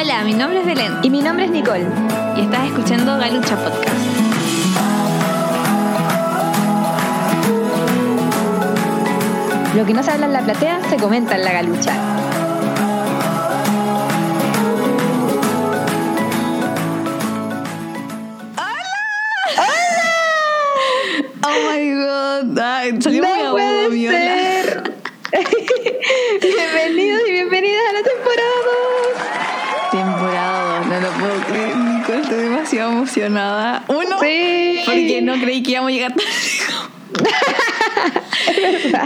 Hola, mi nombre es Belén. Y mi nombre es Nicole. Y estás escuchando Galucha Podcast. Lo que no se habla en la platea se comenta en la galucha. Emocionada. Uno, 2. Sí. porque no creí que íbamos a llegar tan lejos.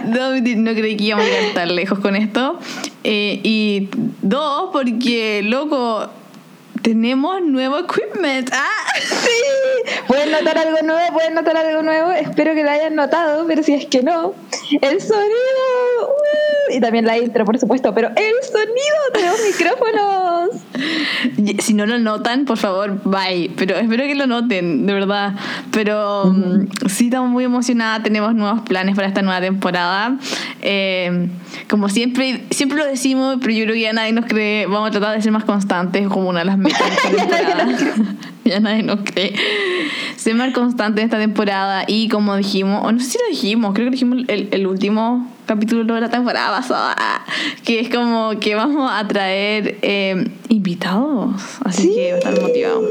No, no creí que íbamos a llegar tan lejos con esto. Eh, y dos, porque, loco, tenemos nuevo equipment. ¡Ah! Sí. Pueden notar algo nuevo, pueden notar algo nuevo. Espero que lo hayan notado, pero si es que no, el sonido. Uh, y también la intro, por supuesto, pero el sonido de los micrófonos. Si no lo notan, por favor, bye. Pero espero que lo noten, de verdad. Pero mm, sí, estamos muy emocionadas. Tenemos nuevos planes para esta nueva temporada. Eh, como siempre, siempre lo decimos, pero yo creo que ya nadie nos cree. Vamos a tratar de ser más constantes, como una de las metas de esta Ya nadie temporada. nos cree. ya nadie nos cree. Ser más constante esta temporada. Y como dijimos, o no sé si lo dijimos, creo que dijimos el, el último capítulo de la temporada pasada, que es como que vamos a traer eh, invitados. Así Sí. que va a motivado.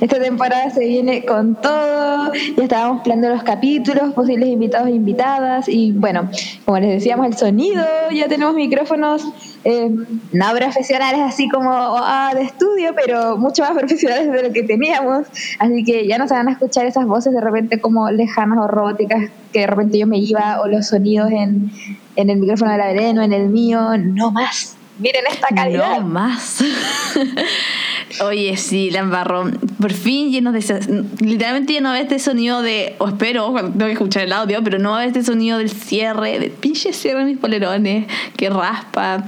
Esta temporada se viene con todo, ya estábamos planeando los capítulos, posibles invitados e invitadas y bueno, como les decíamos, el sonido, ya tenemos micrófonos eh, no profesionales así como ah, de estudio, pero mucho más profesionales de lo que teníamos, así que ya no se van a escuchar esas voces de repente como lejanas o robóticas que de repente yo me iba o los sonidos en, en el micrófono de la Belén o en el mío, no más. Miren esta calidad. No más. Oye, sí, la embarró. Por fin llenos de... Literalmente ya no este sonido de... O espero, cuando tengo que escuchar el audio, pero no va este sonido del cierre, del pinche cierre de mis polerones, que raspa.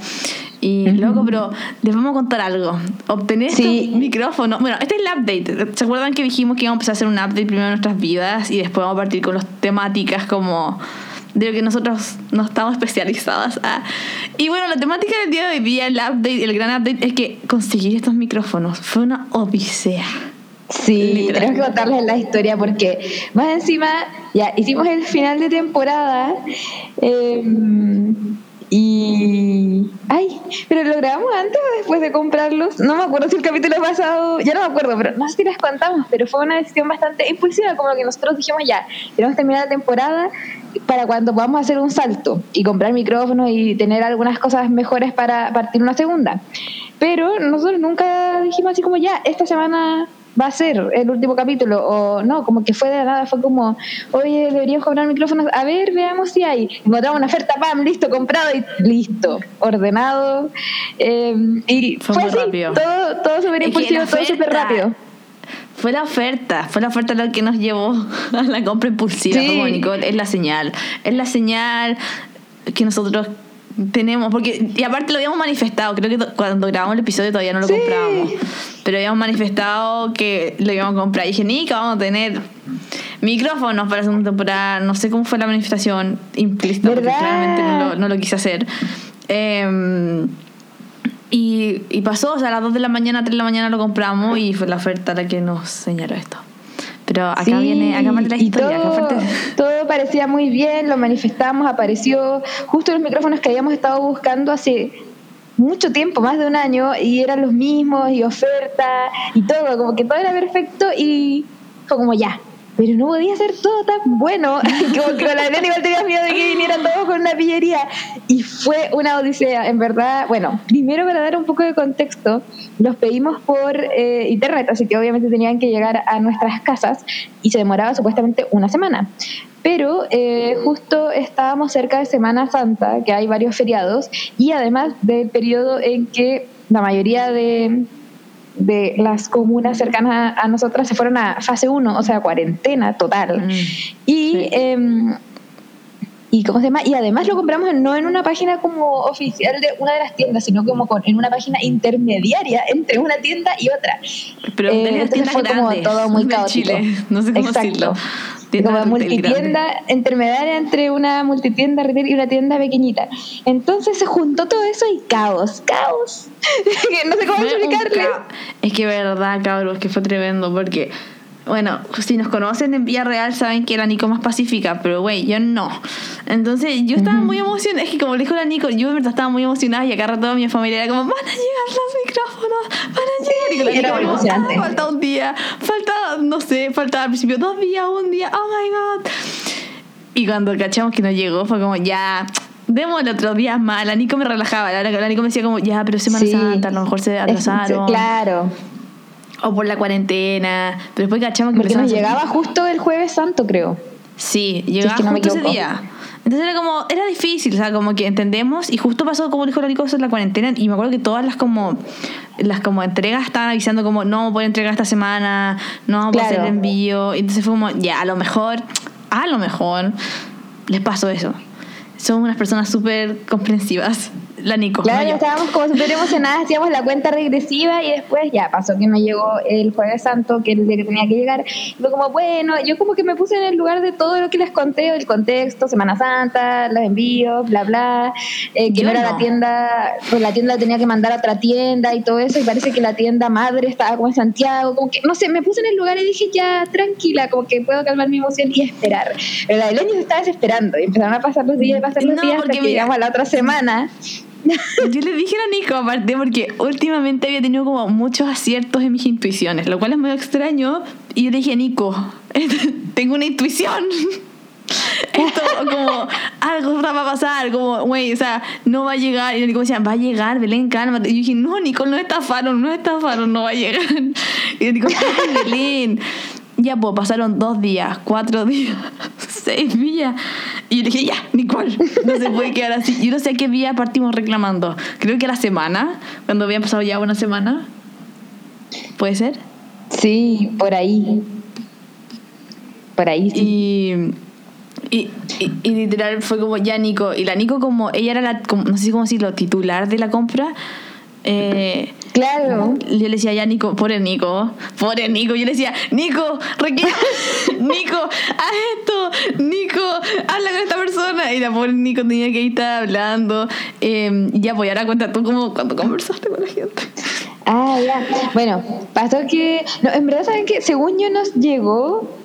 Y loco, pero les vamos a contar algo. Obtener Sí. estos micrófonos. Bueno, este es el update. ¿Se acuerdan que dijimos que íbamos a empezar a hacer un update primero de nuestras vidas y después vamos a partir con las temáticas como de lo que nosotros no estamos especializadas. Ah. Y bueno, la temática del día de hoy día, el update, el gran update, es que conseguir estos micrófonos fue una odisea. Sí, tenemos que contarles la historia porque más encima ya hicimos el final de temporada eh, y... ¡Ay! ¿Pero lo grabamos antes o después de comprarlos? No me acuerdo si el capítulo pasado... Ya no me acuerdo, pero no sé si les contamos, pero fue una decisión bastante impulsiva, como que nosotros dijimos ya, queremos terminar la temporada para cuando podamos hacer un salto y comprar micrófonos y tener algunas cosas mejores para partir una segunda. Pero nosotros nunca dijimos así como ya, esta semana va a ser el último capítulo o no, como que fue de la nada, fue como, oye, deberíamos comprar micrófonos, a ver, veamos si hay. Encontramos una oferta, pam, listo, comprado y listo, ordenado. Eh, y Fue así, rápido. todo, todo súper impulsivo, la todo súper rápido. Fue la oferta, fue la oferta lo que nos llevó a la compra impulsiva, Sí. como Nicole, es la señal. Es la señal que nosotros tenemos, porque, y aparte lo habíamos manifestado, creo que cuando grabamos el episodio todavía no lo Sí. comprábamos, pero habíamos manifestado que lo íbamos a comprar. Y dije, Nica, vamos a tener micrófonos para la segunda temporada, no sé cómo fue la manifestación implícita, porque claramente no lo, no lo quise hacer. Em, y, y pasó, o sea, a las 2 de la mañana, 3 de la mañana lo compramos y fue la oferta la que nos señaló esto. Pero acá Sí, viene, acá parte la historia. acá todo, parte- todo parecía muy bien, lo manifestamos, apareció justo los micrófonos que habíamos estado buscando hace mucho tiempo, más de un año, y eran los mismos, y oferta, y todo, como que todo era perfecto, y fue como ya. Pero no podía ser todo tan bueno, como que la Belén igual tenía miedo de que viniera todo con una pillería. Y fue una odisea, en verdad. Bueno, primero para dar un poco de contexto, los pedimos por eh, internet, así que obviamente tenían que llegar a nuestras casas y se demoraba supuestamente una semana. Pero eh, justo estábamos cerca de Semana Santa, que hay varios feriados, y además del periodo en que la mayoría de, de las comunas cercanas a, a nosotras se fueron a fase 1, o sea, cuarentena total. Mm. Y, Sí. em, y ¿cómo se llama? Y además lo compramos no en una página como oficial de una de las tiendas, sino como con, en una página intermediaria entre una tienda y otra. Pero Eh, entonces fue como todo muy caótico. Chile, no sé cómo Exacto. decirlo. Tienda como multitienda intermediaria entre una multitienda retail y una tienda pequeñita. Entonces se juntó todo eso y caos, caos. No sé cómo ca- Es que verdad, cabros, que fue tremendo porque, bueno, si nos conocen en Villarreal saben que la Nico es más pacífica, pero güey, yo no. Entonces yo estaba muy emocionada, es que como le dijo la Nico, yo estaba muy emocionada y acá toda mi familia era como, van a llegar los micrófonos, van a llegar. Y con la era muy como, emocionante. "Ah, falta un día, falta, no sé, falta al principio dos días, un día, oh my god. Y cuando cachamos que no llegó, fue como, ya, démosle otros días más. La Nico me relajaba. La, la Nico me decía como, ya, pero Semana Sí. Santa, a lo mejor se atrasaron. claro, O por la cuarentena. Pero después cachamos que porque nos llegaba justo el jueves santo, creo. Sí, llegaba que no justo ese día. Entonces era como, era difícil, o sea, como que entendemos y justo pasó como dijo la Nico eso en la cuarentena y me acuerdo que todas las como las como entregas estaban avisando como no voy a entregar esta semana, no vamos a hacer el envío, y entonces fue como ya, a lo mejor, a lo mejor les pasó eso. Son unas personas súper comprensivas. La Nico. Claro, no estábamos como súper emocionadas, hacíamos la cuenta regresiva y después ya pasó que me llegó el jueves santo, que era el día que tenía que llegar. Y fue como, bueno, yo como que me puse en el lugar de todo lo que les conté, el contexto, Semana Santa, los envíos, bla, bla, eh, que no era no. la tienda, pues la tienda la tenía que mandar a otra tienda y todo eso, y parece que la tienda madre estaba como en Santiago, como que, no sé, me puse en el lugar y dije, ya, tranquila, como que puedo calmar mi emoción y esperar. Pero la de Leño se estaba desesperando y empezaron a pasar los días, a pasar los No, días hasta que mira. llegamos a la otra semana. Yo le dije a Nico, aparte, porque últimamente había tenido como muchos aciertos en mis intuiciones, lo cual es muy extraño. Y yo le dije, Nico, tengo una intuición. Esto como algo va a pasar, como, güey, o sea, no va a llegar. Y Nico decía, va a llegar, Belén, cálmate. Y yo dije, no, Nico, no estafaron, no estafaron, no va a llegar. Y Nico, "Ay, Belén. Ya, pues pasaron dos días, cuatro días, seis días. Y yo le dije, ya, Nicole, no se puede quedar así. Yo no sé a qué día partimos reclamando. Creo que a la semana, cuando había pasado ya una semana. ¿Puede ser? Sí, por ahí. Por ahí sí. Y, y, y, y literal fue como ya Nico. Y la Nico, como ella era la, como- no sé cómo decirlo, titular de la compra. Eh, Claro. yo le decía ya Nico, pobre Nico, pobre Nico. Yo le decía, Nico, reclama, Nico, haz esto, Nico, habla con esta persona. Y la pobre Nico tenía que estar hablando. Eh, y ya, pues ahora cuenta tú cómo cuando conversaste con la gente. Ah, ya. Bueno, pasó que. No, en verdad, ¿saben que Según yo, nos llegó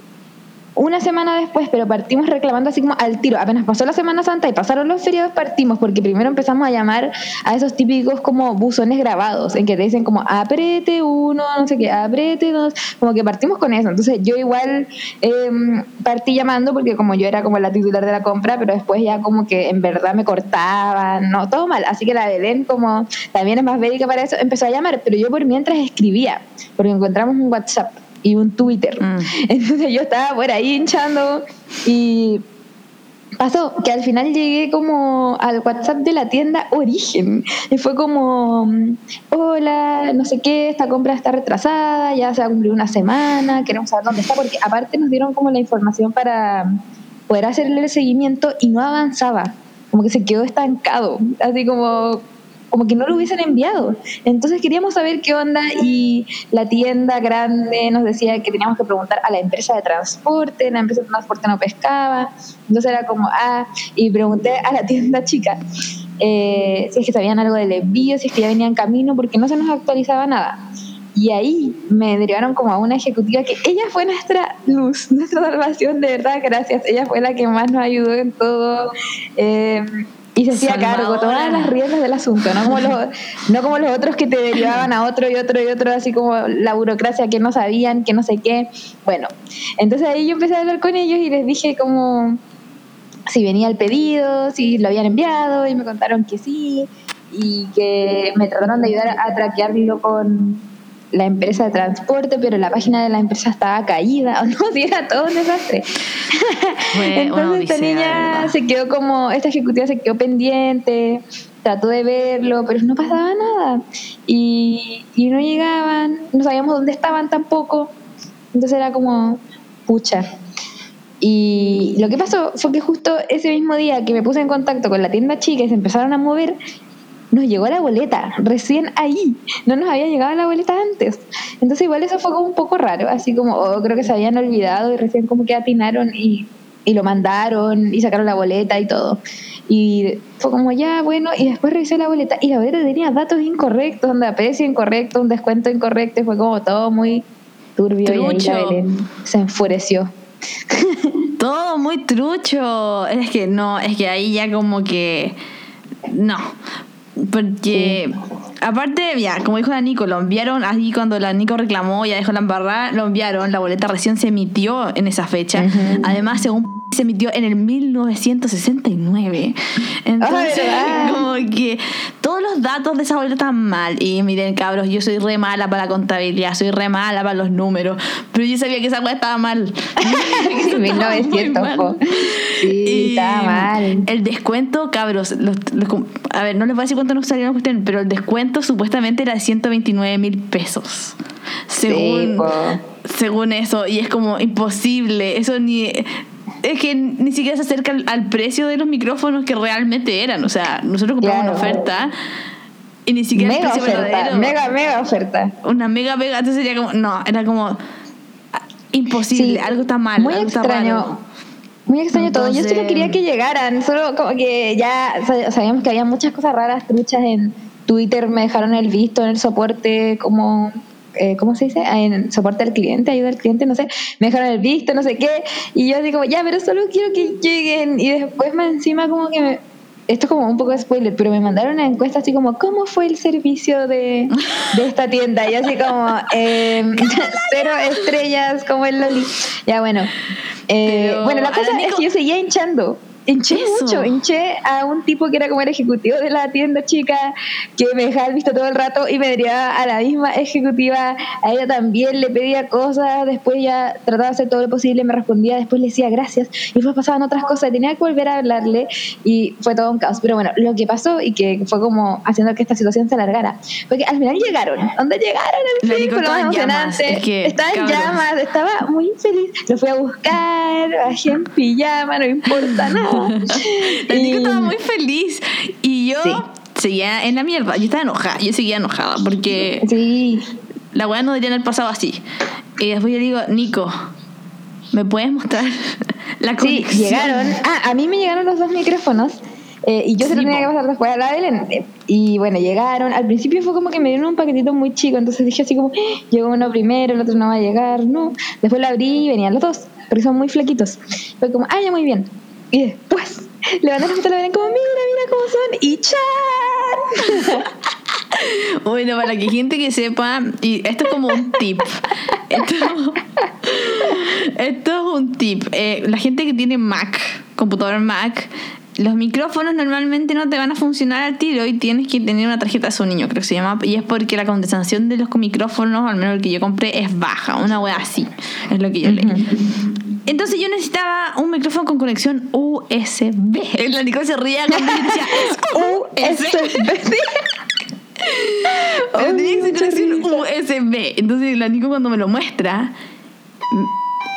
una semana después, pero partimos reclamando así como al tiro. Apenas pasó la Semana Santa y pasaron los feriados, partimos, porque primero empezamos a llamar a esos típicos como buzones grabados, en que te dicen como aprete uno, no sé qué, aprete dos, como que partimos con eso. Entonces yo igual em, partí llamando porque como yo era como la titular de la compra, pero después ya como que en verdad me cortaban, no, todo mal. Así que la Belén, como también es más bélica para eso, empezó a llamar, pero yo por mientras escribía, porque encontramos un WhatsApp y un Twitter. Mm. Entonces yo estaba por ahí hinchando y pasó que al final llegué como al WhatsApp de la tienda Origen y fue como hola no sé qué esta compra está retrasada ya se va a cumplir una semana queremos saber dónde está porque aparte nos dieron como la información para poder hacerle el seguimiento y no avanzaba como que se quedó estancado así como como que no lo hubiesen enviado. Entonces queríamos saber qué onda y la tienda grande nos decía que teníamos que preguntar a la empresa de transporte, la empresa de transporte no pescaba, entonces era como, ah, y pregunté a la tienda chica eh, si es que sabían algo del envío, si es que ya venía en camino, porque no se nos actualizaba nada. Y ahí me derivaron como a una ejecutiva que ella fue nuestra luz, nuestra salvación, de verdad, gracias. Ella fue la que más nos ayudó en todo. eh, y se hacía cargo todas las riendas del asunto, no como, los, no como los otros que te derivaban a otro y otro y otro, así como la burocracia que no sabían, que no sé qué. Bueno, entonces ahí yo empecé a hablar con ellos y les dije como si venía el pedido, si lo habían enviado y me contaron que sí y que me trataron de ayudar a traquearlo con la empresa de transporte, pero la página de la empresa estaba caída, o no, si era todo un desastre. Fue Entonces esta niña se quedó como, esta ejecutiva se quedó pendiente, trató de verlo, pero no pasaba nada. Y, y no llegaban, no sabíamos dónde estaban tampoco. Entonces era como, pucha. Y lo que pasó fue que justo ese mismo día que me puse en contacto con la tienda chica y se empezaron a mover, nos llegó la boleta, recién ahí, no nos había llegado la boleta antes. Entonces igual eso fue como un poco raro, así como oh, creo que se habían olvidado y recién como que atinaron y, y lo mandaron y sacaron la boleta y todo. Y fue como ya, bueno, y después revisé la boleta y la boleta tenía datos incorrectos, donde precio incorrecto, un descuento incorrecto, y fue como todo muy turbio Trucho. y ahí Belén se enfureció. Todo muy trucho. Es que no, es que ahí ya como que. No. Porque. Aparte, ya, como dijo la Nico, lo enviaron ahí cuando la Nico reclamó, ya dejó la embarrada, lo enviaron, la boleta recién se emitió en esa fecha. Ujú. Además, según se emitió en el 1969. Entonces, ¿verdad? como que todos los datos de esa boleta están mal. Y miren, cabros, yo soy re mala para la contabilidad, soy re mala para los números. Pero yo sabía que esa boleta estaba mal. Que eso estaba muy 1900, mal. Sí, Y estaba mal. El descuento, cabros, los- los a ver, no les voy a decir cuánto nos salió la cuestión, pero el descuento supuestamente era de 129 mil pesos. Según, Sí, según eso, y es como imposible. Eso ni. Es que ni siquiera se acerca al, al precio de los micrófonos que realmente eran. O sea, nosotros compramos Claro. una oferta y ni siquiera Mega el precio oferta, verdadero. mega, mega oferta. Una mega mega. Entonces sería como. No, era como. ah, Imposible, Sí, algo está mal. Muy algo está extraño. raro. Muy extraño todo. Yo solo Entonces- quería que llegaran, solo como que ya sa- sabíamos que había muchas cosas raras, truchas en Twitter, me dejaron el visto en el soporte como... eh, ¿Cómo se dice? Ah, En soporte al cliente, ayuda al cliente, no sé. Me dejaron el visto, no sé qué. Y yo digo, ya, pero solo quiero que lleguen. Y después me encima como que me, esto es como un poco de spoiler, pero me mandaron una encuesta así como, ¿cómo fue el servicio de, de esta tienda? Y así como, em, cero estrellas, como el Loli. Ya, bueno. Eh, bueno, la cosa es que yo seguía hinchando. Hinché Eso. mucho, hinché a un tipo que era como el ejecutivo de la tienda chica, que me dejaba el visto todo el rato y me derivaba a la misma ejecutiva, a ella también le pedía cosas, después ya trataba de hacer todo lo posible, me respondía, después le decía gracias, y después pasaban otras cosas, y tenía que volver a hablarle y fue todo un caos. Pero bueno, lo que pasó y que fue como haciendo que esta situación se alargara, fue que al final llegaron, ¿dónde llegaron? La fin, lo más emocionante. es que, estaba en llamas, estaba muy feliz, lo fui a buscar, bajé en pijama, no importa nada. La Nico estaba muy feliz. Y yo Sí. seguía en la mierda. Yo estaba enojada. Yo seguía enojada porque Sí, la weá no debería haber pasado así. Y después yo digo, Nico, ¿me puedes mostrar la sí, conexión? llegaron. Ah, a mí me llegaron los dos micrófonos. eh, y yo se lo Sí, tenía que pasar después a la Belén. Y bueno, llegaron. Al principio fue como que me dieron un paquetito muy chico. Entonces dije así como, "Eh, llegó uno primero, el otro no va a llegar. No. Después lo abrí y venían los dos. Porque son muy flaquitos. Fue como, ah, ya muy bien. Y después le mandé la foto a la como, mira, mira cómo son. Y ¡chan! Bueno, para que gente que sepa, y esto es como un tip. Esto, esto es un tip. Eh, la gente que tiene Mac, computador Mac, los micrófonos normalmente no te van a funcionar al tiro y tienes que tener una tarjeta de sonido, creo que se llama. Y es porque la condensación de los micrófonos, al menos el que yo compré, es baja. Una wea así. Es lo que yo leí. Entonces yo necesitaba un micrófono con conexión USB. La Nicole se ría cuando decía, USB. Pero tenía que conexión. USB. Entonces la Nico cuando me lo muestra mm,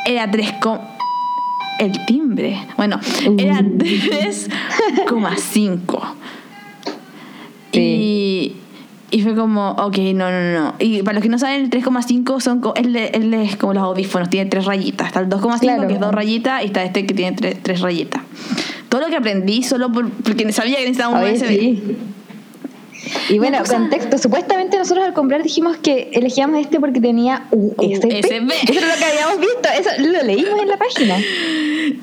era 3, co- el timbre. Bueno, era Uh. 3,5. Sí. Y, y fue como, ok, no, no, no. Y para los que no saben, el 3,5 son él, él es como los audífonos, tiene tres rayitas. Está el 2,5 Claro. que es dos rayitas y está este que tiene tres, tres rayitas. Todo lo que aprendí solo por- porque sabía que necesitaba un USB. sí. Y bueno, contexto. Supuestamente nosotros al comprar dijimos que elegíamos este porque tenía USB. USB. Eso es lo que habíamos visto. Eso lo leímos en la página.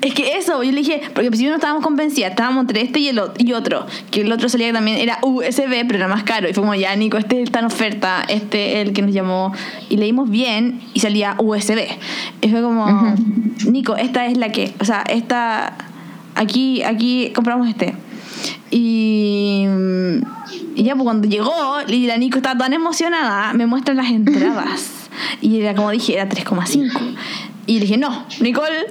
Es que eso, yo le dije, porque si no estábamos convencidas, estábamos entre este y el otro, y otro, que el otro salía que también era USB, pero era más caro. Y fue como, ya, Nico, este está en oferta, este es el que nos llamó. Y leímos bien y salía USB. Y fue como. Nico, esta es la que, o sea, esta, aquí, aquí compramos este. Y, y ya, pues cuando llegó, y la Nico estaba tan emocionada, me muestran las entradas. Y era como dije, era 3,5. Y le dije, no, Nicole,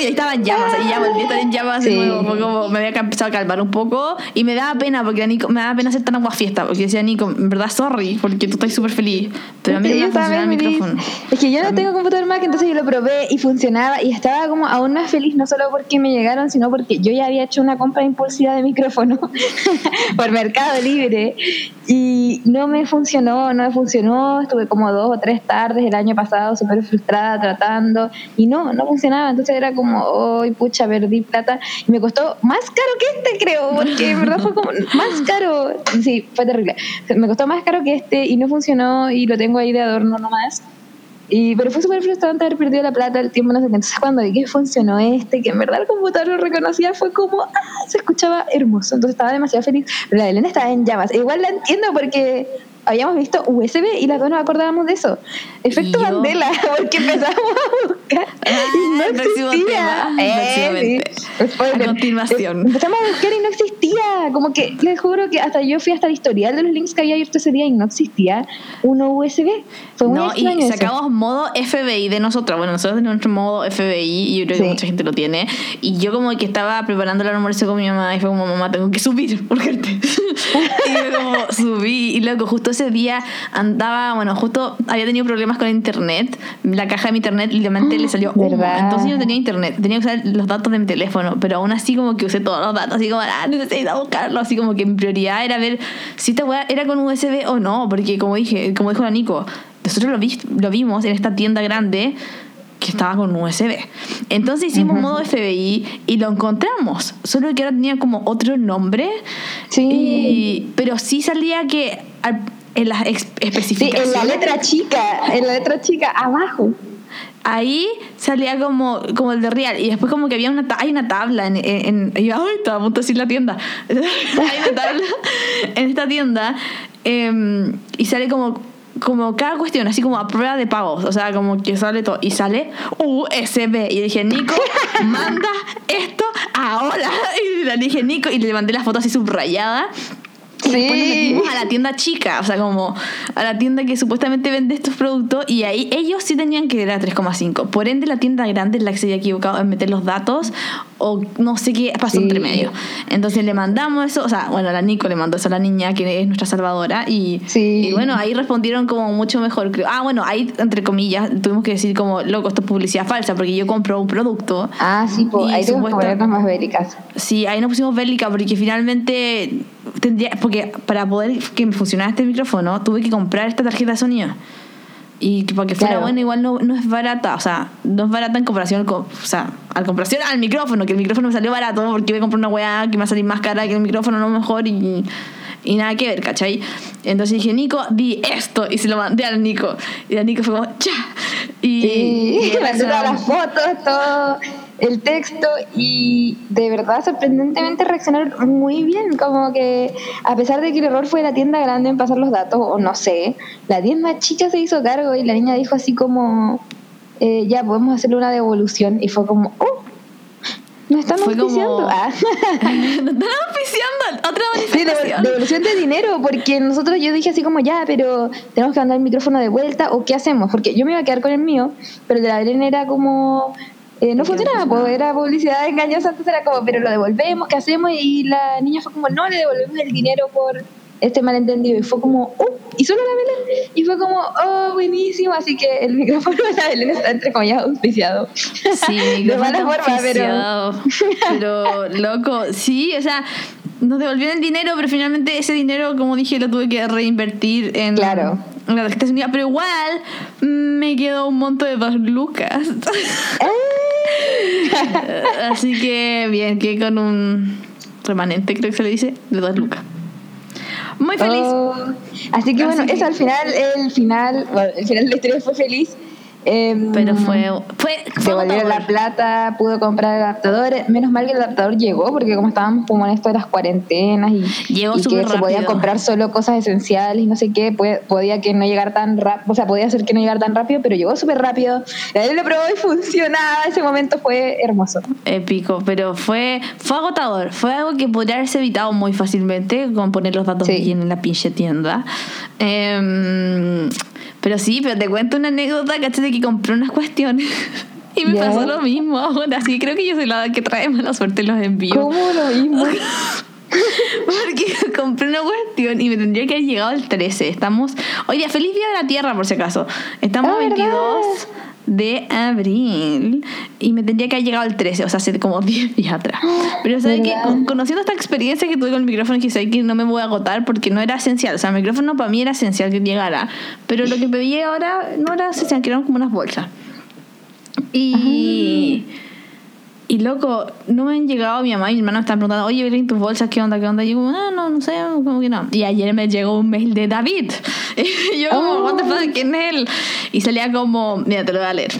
y ahí estaba en llamas. Y ya volví a estar en llamas Sí. nuevo. Como me había empezado a calmar un poco. Y me daba pena, porque a Nico, me daba pena hacer tan agua fiesta. Porque decía, Nico, en verdad, sorry, porque tú estás súper feliz. Pero a mí no me el micrófono. Es que yo no tengo computador Mac, entonces yo lo probé y funcionaba y estaba como aún más feliz, no solo porque me llegaron, sino porque yo ya había hecho una compra impulsiva de micrófono por Mercado Libre y no me funcionó, no me funcionó. Estuve como dos o tres tardes el año pasado súper frustrada tratando y no, no funcionaba. Entonces era como, ¡ay, pucha, perdí plata! Y me costó más caro que este, creo, porque en verdad fue como más caro. Sí, fue terrible. Me costó más caro que este y no funcionó y lo tengo ahí de adorno nomás. Y, pero fue súper frustrante haber perdido la plata, el tiempo, no sé qué. Entonces, cuando vi que funcionó este, que en verdad el computador lo reconocía, fue como, ah, se escuchaba hermoso. Entonces, estaba demasiado feliz. La Elena estaba en llamas. Igual la entiendo porque habíamos visto USB y las dos nos acordábamos de eso. Efecto Y Mandela, porque empezamos a buscar y Ah, no el próximo existía. tema, próximamente. sí. Spoiler. A continuación. Eh, Empezamos a buscar y no existía. Como que les juro que hasta yo fui hasta el historial de los links que había abierto ese día y no existía uno USB. Fue muy No, y eso. sacamos modo FBI de nosotros. Bueno, nosotros tenemos nuestro modo FBI y yo creo que Sí. mucha gente lo tiene. Y yo como que estaba preparando el almuerzo con mi mamá y fue como, mamá, tengo que subir, urgente. y yo como subí y luego justo ese día andaba, bueno, justo había tenido problemas con internet. La caja de mi internet literalmente le salió humo. ¿Verdad? Entonces yo no tenía internet. Tenía que usar los datos de mi teléfono. Pero aún así como que usé todos los datos. Así como, ah, necesito buscarlo. Así como que mi prioridad era ver si esta weá era con USB o no. Porque como dije, como dijo la Nico, nosotros lo, vi- lo vimos en esta tienda grande que estaba con USB. Entonces hicimos modo FBI y lo encontramos. Solo que ahora tenía como otro nombre. Sí. Y, pero sí salía que al- en las ex- Sí, en especificaciones. la letra chica, en la letra chica, abajo. ahí salía como, como el de Real y después como que había una hay una tabla en, en, en- y yo, estaba a punto de decir la tienda hay una tabla en esta tienda em, y sale como como cada cuestión, así como a prueba de pagos, o sea, como que sale todo, y sale USB, y dije, Nico, manda esto ahora, y le dije, Nico, y le mandé la foto así subrayada, y después nos Sí. metimos a la tienda chica, o sea, como a la tienda que supuestamente vende estos productos y ahí ellos sí tenían que ir a 3,5. Por ende, la tienda grande es la que se había equivocado en meter los datos o no sé qué pasó Sí. entre medio. Entonces le mandamos eso, o sea, bueno, la Nico le mandó eso a la niña que es nuestra salvadora y, Sí. y bueno, ahí respondieron como mucho mejor, creo. Ah, bueno, ahí entre comillas tuvimos que decir como, loco, esto es publicidad falsa porque yo compro un producto. Ah, sí, pues ahí supuesta- ponernos más bélicas. Sí, ahí nos pusimos bélica porque finalmente tendría, porque para poder que me funcionara este micrófono tuve que comprar esta tarjeta de sonido. Y que para que fuera Claro. buena igual no, no es barata, o sea, no es barata en comparación con, o sea, al comparación al micrófono, que el micrófono me salió barato porque iba a comprar una weá que me va a salir más cara que el micrófono no mejor y, y nada que ver, ¿cachai? Entonces dije, Nico, di esto y se lo mandé al Nico. Y el Nico fue como, cha. Y, Sí, y mandé todas las fotos, todo el texto y de verdad sorprendentemente reaccionaron muy bien, como que a pesar de que el error fue la tienda grande en pasar los datos, o no sé, la tienda chica se hizo cargo y la niña dijo así como, eh, ya podemos hacerle una devolución y fue como, oh, nos están Fue como- auspiciando. Ah. Nos están auspiciando otra Sí, manifestación. devol- devolución de dinero, porque nosotros yo dije así como ya, pero tenemos que mandar el micrófono de vuelta o qué hacemos, porque yo me iba a quedar con el mío, pero el de la Belén era como eh, no ¿Qué funcionaba, pues era publicidad engañosa, entonces era como, pero lo devolvemos, ¿qué hacemos? Y la niña fue como, no, le devolvemos el dinero por este malentendido, y fue como, oh, y solo la Belén, y fue como, oh, buenísimo, así que el micrófono de la Belén está entre comillas auspiciado. Sí, de mala forma, pero... loco, sí, o sea, nos devolvieron el dinero, pero finalmente ese dinero, como dije, lo tuve que reinvertir en, Claro. en la tarjeta. Pero igual me quedó un monto de dos lucas. Así que, bien, que con un remanente, creo que se le dice, de dos lucas. Muy feliz. Oh, así que Así bueno, que- eso al final, el final, bueno, el final de la historia fue feliz. Em, pero fue, fue, fue la plata, pudo comprar el adaptador. Menos mal que el adaptador llegó, porque como estábamos como en esto de las cuarentenas y, Llegó y que se rápido. comprar solo cosas esenciales y no sé qué, podía que no llegar tan rápido, o sea, podía ser que no llegara tan rápido, pero llegó súper rápido. Él lo probó y funcionaba. Ese momento fue hermoso. épico, pero fue, fue agotador. Fue algo que podría haberse evitado muy fácilmente con poner los datos Sí. bien en la pinche tienda. Em, pero sí, pero te cuento una anécdota, ¿cachai? De que compré unas cuestiones Y me pasó lo mismo ahora. Así que creo que yo soy la que trae mala suerte en los envíos. ¿Cómo lo mismo? Porque compré una cuestión y me tendría que haber llegado el 13. Estamos. Oye, feliz día de la Tierra, por si acaso. Estamos Ah, ¿verdad? 22 de abril y me tendría que haber llegado el 13, o sea, hace como 10 días atrás. Pero sabes que conociendo esta experiencia que tuve con el micrófono, que sé que no me voy a agotar porque no era esencial. O sea, el micrófono para mí era esencial que llegara. Pero lo que pedí ahora no era esencial, que eran como unas bolsas. Y. Y loco, no me han llegado mi mamá y mi hermano me están preguntando, oye, Belén, tus bolsas, ¿qué onda? ¿Qué onda? Y yo, ah, no, no sé, como que no. Y ayer me llegó un mail de David. Y yo, como, Oh. what the fuck, ¿quién es él? Y salía como, mira, te lo voy a leer.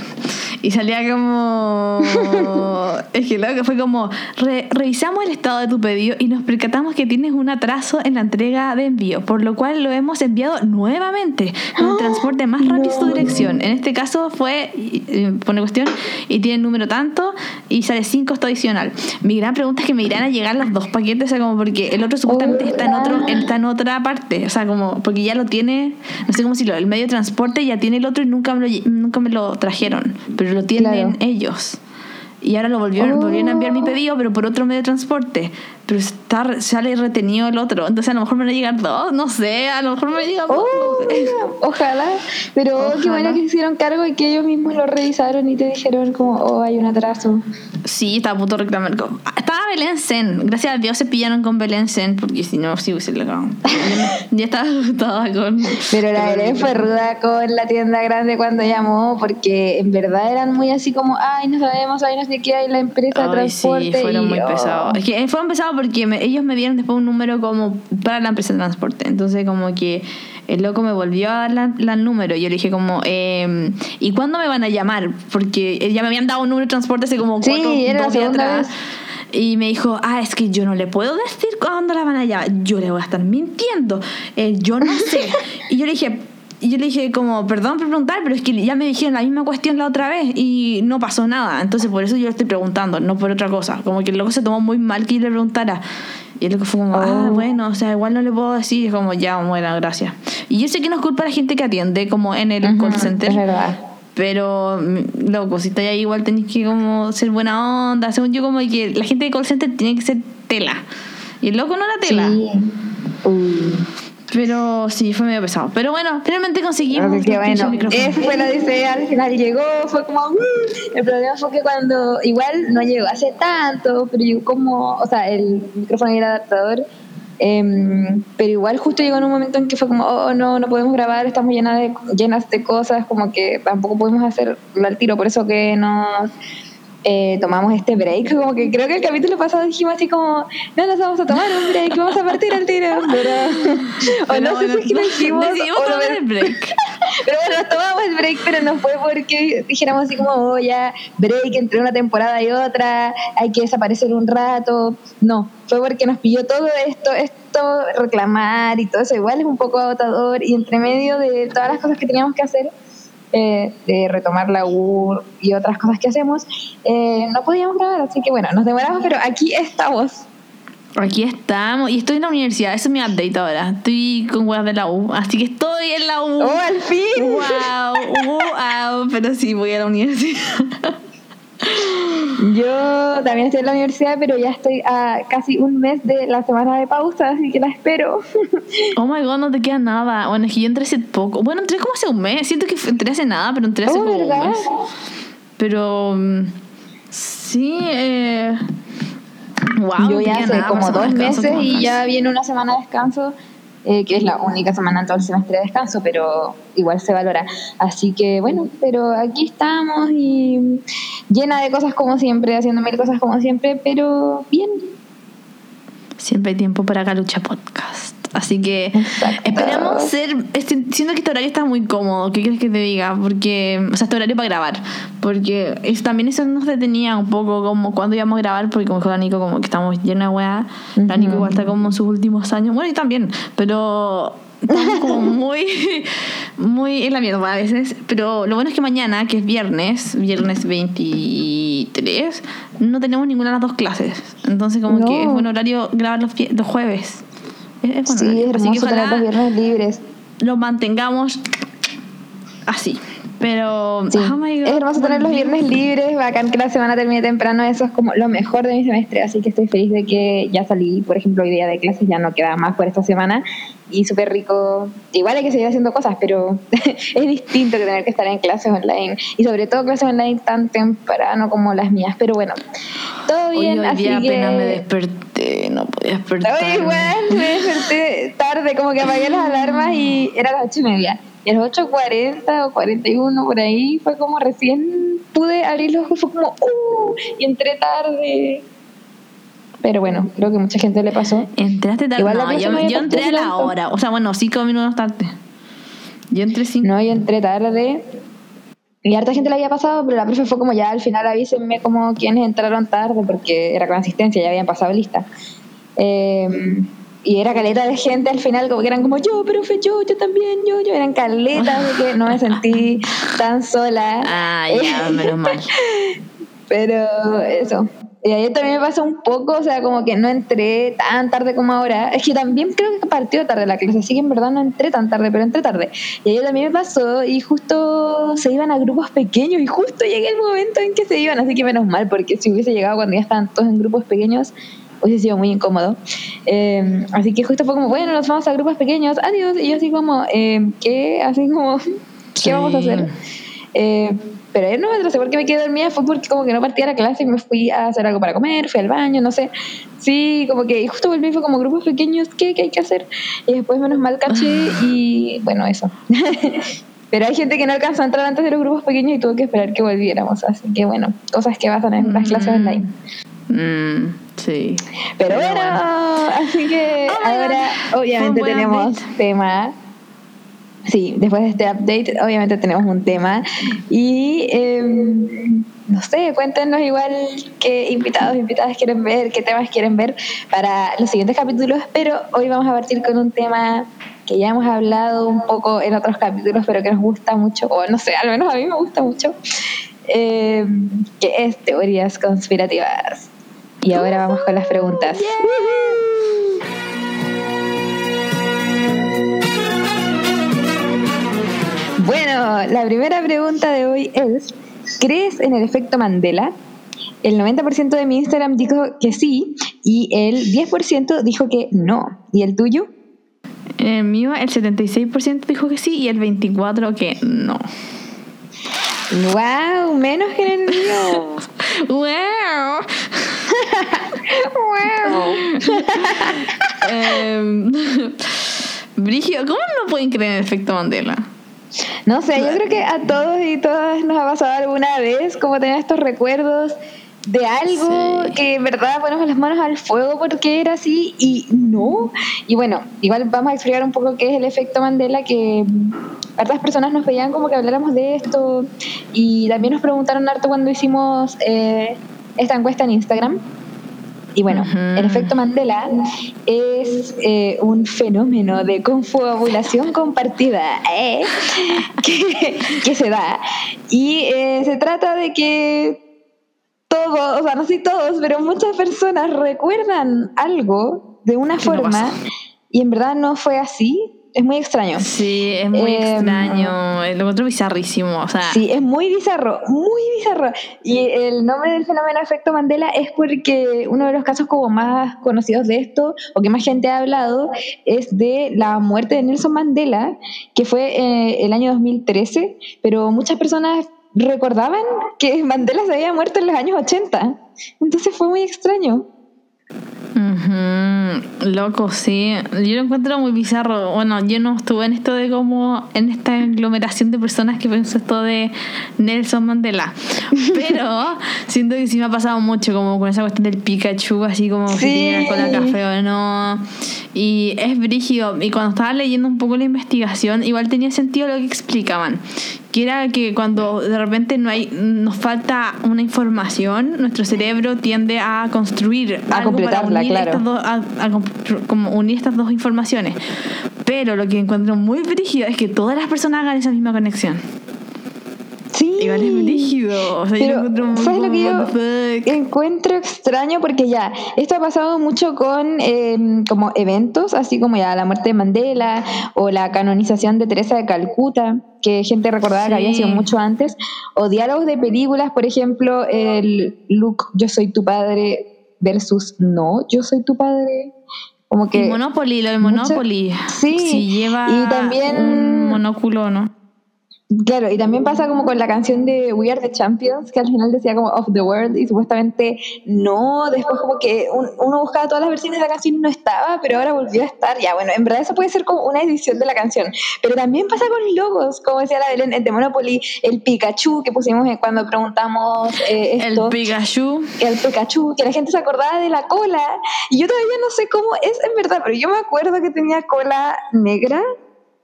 Y salía como. es que loco, fue como, "Re- revisamos el estado de tu pedido y nos percatamos que tienes un atraso en la entrega de envío, por lo cual lo hemos enviado nuevamente con un transporte más rápido a tu No. dirección. En este caso fue, y pone cuestión, y tiene número tanto y sale sin costo adicional. Mi gran pregunta es que me irán a llegar los dos paquetes, o sea, como porque el otro supuestamente está en otro, Hola. está en otra parte, o sea, como porque ya lo tiene, no sé cómo decirlo, el medio de transporte ya tiene el otro y nunca me lo, nunca me lo trajeron, pero lo tienen Claro. ellos. Y ahora lo volvieron, Oh. volvieron a enviar mi pedido, pero por otro medio de transporte. Pero está, sale retenido el otro. Entonces a lo mejor me van a llegar dos, no sé, a lo mejor me llegar dos. Oh, no sé. ojalá. Pero oh, qué Ojalá. bueno que hicieron cargo y que ellos mismos lo revisaron y te dijeron como, oh, hay un atraso. Sí, estaba a punto de reclamar. Estaba Belén Zen. Gracias a Dios se pillaron con Belén Zen, porque si no, sí hubiese legado. Ya estaba asustada con. Pero la Belén fue ruda con la tienda grande cuando llamó, porque en verdad eran muy así como, ay, no sabemos, ay, no sé qué, hay la empresa de Ay, sí, transporte. fueron y, muy oh. pesados. Es que fueron pesados porque me- ellos me dieron después un número como para la empresa de transporte. Entonces, como que el loco me volvió a dar la número. Y yo le dije, como, eh, ¿y cuándo me van a llamar? Porque ya me habían dado un número de transporte hace como Sí, cuatro era la dos días atrás. Y me dijo, ah, es que yo no le puedo decir cuándo la van a llamar. Yo le voy a estar mintiendo. Eh, yo no sé. y yo le dije, y yo le dije como, perdón por preguntar, pero es que ya me dijeron la misma cuestión la otra vez y no pasó nada. Entonces por eso yo le estoy preguntando, no por otra cosa. Como que el loco se tomó muy mal que yo le preguntara. Y el loco fue como, ah, Oh. bueno, o sea, igual no le puedo decir. Y es como, ya, bueno, gracias. Y yo sé que no es culpa de la gente que atiende, como en el call center. Es verdad. Pero, mm, loco, si estáis ahí igual tenéis que como ser buena onda. Según yo, como que la gente de call center tiene que ser tela. Y el loco no era tela. Sí. Uy. Pero sí, fue medio pesado. Pero bueno, finalmente conseguimos Así que bueno, ese fue la odisea, al final llegó, fue como, "Mm". el problema fue que cuando, igual no llegó hace tanto, pero llegó como, o sea, el micrófono y el adaptador, em, pero igual justo llegó en un momento en que fue como, oh no, no podemos grabar, estamos llenas de, llenas de cosas, como que tampoco podemos hacerlo al tiro, por eso que nos... eh, tomamos este break, como que creo que el capítulo pasado dijimos así como, no nos vamos a tomar un break, vamos a partir al tiro, pero, o Pero no sé bueno, si es que lo dijimos, decidimos o tomar el break. pero bueno, nos tomamos el break, pero no fue porque dijéramos así como, oh, ya, break entre una temporada y otra, hay que desaparecer un rato. No, fue porque nos pilló todo esto, esto, reclamar y todo eso. Igual es un poco agotador y entre medio de todas las cosas que teníamos que hacer, eh, de retomar la UR y otras cosas que hacemos, eh, no podíamos grabar. Así que bueno, nos demoramos, pero aquí estamos. Aquí estamos. Y estoy en la universidad. Eso es mi update ahora. Estoy con weas de la U. Así que estoy en la U. ¡Oh, al fin! Wow, wow, pero sí voy a la universidad. Yo también estoy en la universidad, pero ya estoy a casi un mes de la semana de pausa, así que la espero. Oh my god, no te queda nada. Bueno, es que yo entré hace poco. Bueno, entré como hace un mes. Siento que entré hace nada, pero entré hace Oh, como ¿verdad? un mes. Pero mm, sí, eh. Wow, Yo ya hace nada como dos meses y ya viene una semana de descanso, eh, que es la única semana en todo el semestre de descanso, pero igual se valora. Así que bueno, pero aquí estamos y llena de cosas como siempre, haciendo mil cosas como siempre, pero bien. Siempre hay tiempo para Galucha Podcast. Así que Exacto. esperamos ser. este- siento que este horario está muy cómodo. ¿Qué quieres que te diga? Porque. O sea, este horario para grabar. Porque es- también eso nos detenía un poco como cuando íbamos a grabar. Porque como dijo la Nico, como que estamos llena de weá. La Nico igual está como en sus últimos años. Bueno, y también. Pero. Estamos como muy, muy en la mierda a veces. Pero lo bueno es que mañana, que es viernes, viernes 23, no tenemos ninguna de las dos clases. Entonces, como No. que es buen horario grabar los, los jueves. Es, es buen Sí, horario. es Así que hermoso tener los viernes libres. lo mantengamos así. Pero, Sí. oh my God, es hermoso tener los viernes libres, bacán que la semana termine temprano, eso es como lo mejor de mi semestre, así que estoy feliz de que ya salí, por ejemplo, hoy día de clases, ya no queda más por esta semana y súper rico. Igual hay que seguir haciendo cosas, pero es distinto que tener que estar en clases online y sobre todo clases online tan temprano como las mías, pero bueno, todo Hoy, bien, hoy así día que... apenas me desperté, no podía despertar. Igual me desperté tarde, como que apagué las alarmas y era las ocho y media. Y a las 8.40 o 41 por ahí fue como recién pude abrir los ojos, fue como, ¡uh! Y entré tarde. Pero bueno, creo que mucha gente le pasó. ¿Entraste tarde? Igual la No, yo, yo entré a la tanto. hora. O sea, bueno, cinco minutos tarde. Yo entré cinco. No, yo entré tarde. Y harta gente le había pasado, pero la profe fue como ya al final avísenme como quienes entraron tarde, porque era con asistencia, ya habían pasado lista. Eh, y era caleta de gente al final, como que eran como yo, profe, yo, yo también, yo, yo. Eran caletas, así que no me sentí tan sola. Ah, ya, menos mal. Pero eso. Y ayer también me pasó un poco, o sea, como que no entré tan tarde como ahora. Es que también creo que partió tarde la clase, así que en verdad no entré tan tarde, pero entré tarde. Y ayer también me pasó y justo se iban a grupos pequeños y justo llegué el momento en que se iban, así que menos mal, porque si hubiese llegado cuando ya estaban todos en grupos pequeños, hubiese sido muy incómodo. Eh, así que justo fue como, bueno, nos vamos a grupos pequeños, adiós. Y yo así como, eh, ¿qué? Así como, ¿qué Sí. vamos a hacer? Eh, pero ayer no me atrasé porque me quedé dormida, fue porque como que no partí a la clase y me fui a hacer algo para comer, fui al baño, no sé. Sí, como que y justo volví fue como grupos pequeños, ¿qué, qué hay que hacer? Y después menos mal caché y bueno, eso. pero hay gente que no alcanzó a entrar antes de los grupos pequeños y tuvo que esperar que volviéramos. Así que bueno, cosas que pasan en las clases Mm. online. Mm, sí. Pero, Pero bueno, bueno. así que Oh ahora obviamente tenemos update. tema. Sí, después de este update obviamente tenemos un tema y em, no sé, cuéntenos igual qué invitados, invitadas quieren ver, qué temas quieren ver para los siguientes capítulos, pero hoy vamos a partir con un tema que ya hemos hablado un poco en otros capítulos, pero que nos gusta mucho, o no sé, al menos a mí me gusta mucho, em, que es teorías conspirativas. Y ahora vamos con las preguntas. Bueno, la primera pregunta de hoy es, ¿crees en el efecto Mandela? El 90% de mi Instagram dijo que sí y el 10% dijo que no. ¿Y el tuyo? El mío, el 76% dijo que sí y el 24% que no. ¡Wow! Menos que en el mío. ¡Wow! ¡Wow! Em, Brigio, ¿cómo no pueden creer en el efecto Mandela? No sé, yo creo que a todos y todas nos ha pasado alguna vez como tener estos recuerdos de algo Sí. que en verdad ponemos las manos al fuego porque era así y no. Y bueno, igual vamos a explicar un poco qué es el efecto Mandela, que hartas personas nos pedían como que habláramos de esto y también nos preguntaron harto cuando hicimos eh, esta encuesta en Instagram. Y bueno, Ujú. el efecto Mandela es eh, un fenómeno de confabulación compartida ¿eh? que, que se da. Y eh, se trata de que todos, o sea, no sé todos, pero muchas personas recuerdan algo de una no forma y en verdad no fue así. Es muy extraño. Sí, es muy Em, extraño. Lo encuentro bizarrísimo. O sea, Sí, es muy bizarro, muy bizarro. Y el nombre del fenómeno efecto Mandela es porque uno de los casos como más conocidos de esto, o que más gente ha hablado, es de la muerte de Nelson Mandela, que fue eh, el año 2013, pero muchas personas recordaban que Mandela se había muerto en los años 80. Entonces fue muy extraño. Loco, sí. Yo lo encuentro muy bizarro. Bueno, yo no estuve en esto de como en esta aglomeración de personas que pensó esto de Nelson Mandela. Pero siento que sí me ha pasado mucho, como con esa cuestión del Pikachu, así como si Sí. tiene con la café o no. Y es brígido. Y cuando estaba leyendo un poco la investigación, igual tenía sentido lo que explicaban. Que era que cuando de repente no hay, nos falta una información, nuestro cerebro tiende a construir A algo para unir claro. estas dos, a, como unir estas dos informaciones. Pero lo que encuentro muy brígido es que todas las personas hagan esa misma conexión. Sí. Igual es rígido. O sea, yo Pero, encuentro muy ¿sabes lo que yo encuentro extraño? Porque ya, esto ha pasado mucho con eh, como eventos, así como ya la muerte de Mandela o la canonización de Teresa de Calcuta, que gente recordaba que había sido mucho antes, o diálogos de películas, por ejemplo, el Luke, yo soy tu padre versus no, yo soy tu padre. Como que... Y Monopoly, lo de Monopoly. Sí, Si lleva y también- un monóculo no. Claro, y también pasa como con la canción de We Are the Champions, que al final decía como Of the World, y supuestamente no, después como que un- uno buscaba todas las versiones de la canción y no estaba, pero ahora volvió a estar. Ya, bueno, en verdad eso puede ser como una edición de la canción, pero también pasa con logos, como decía la Belén, el de Monopoly, el Pikachu que pusimos en- cuando preguntamos eh, El esto. Pikachu. el Pikachu, que la gente se acordaba de la cola, y yo todavía no sé cómo es en verdad, pero yo me acuerdo que tenía cola negra.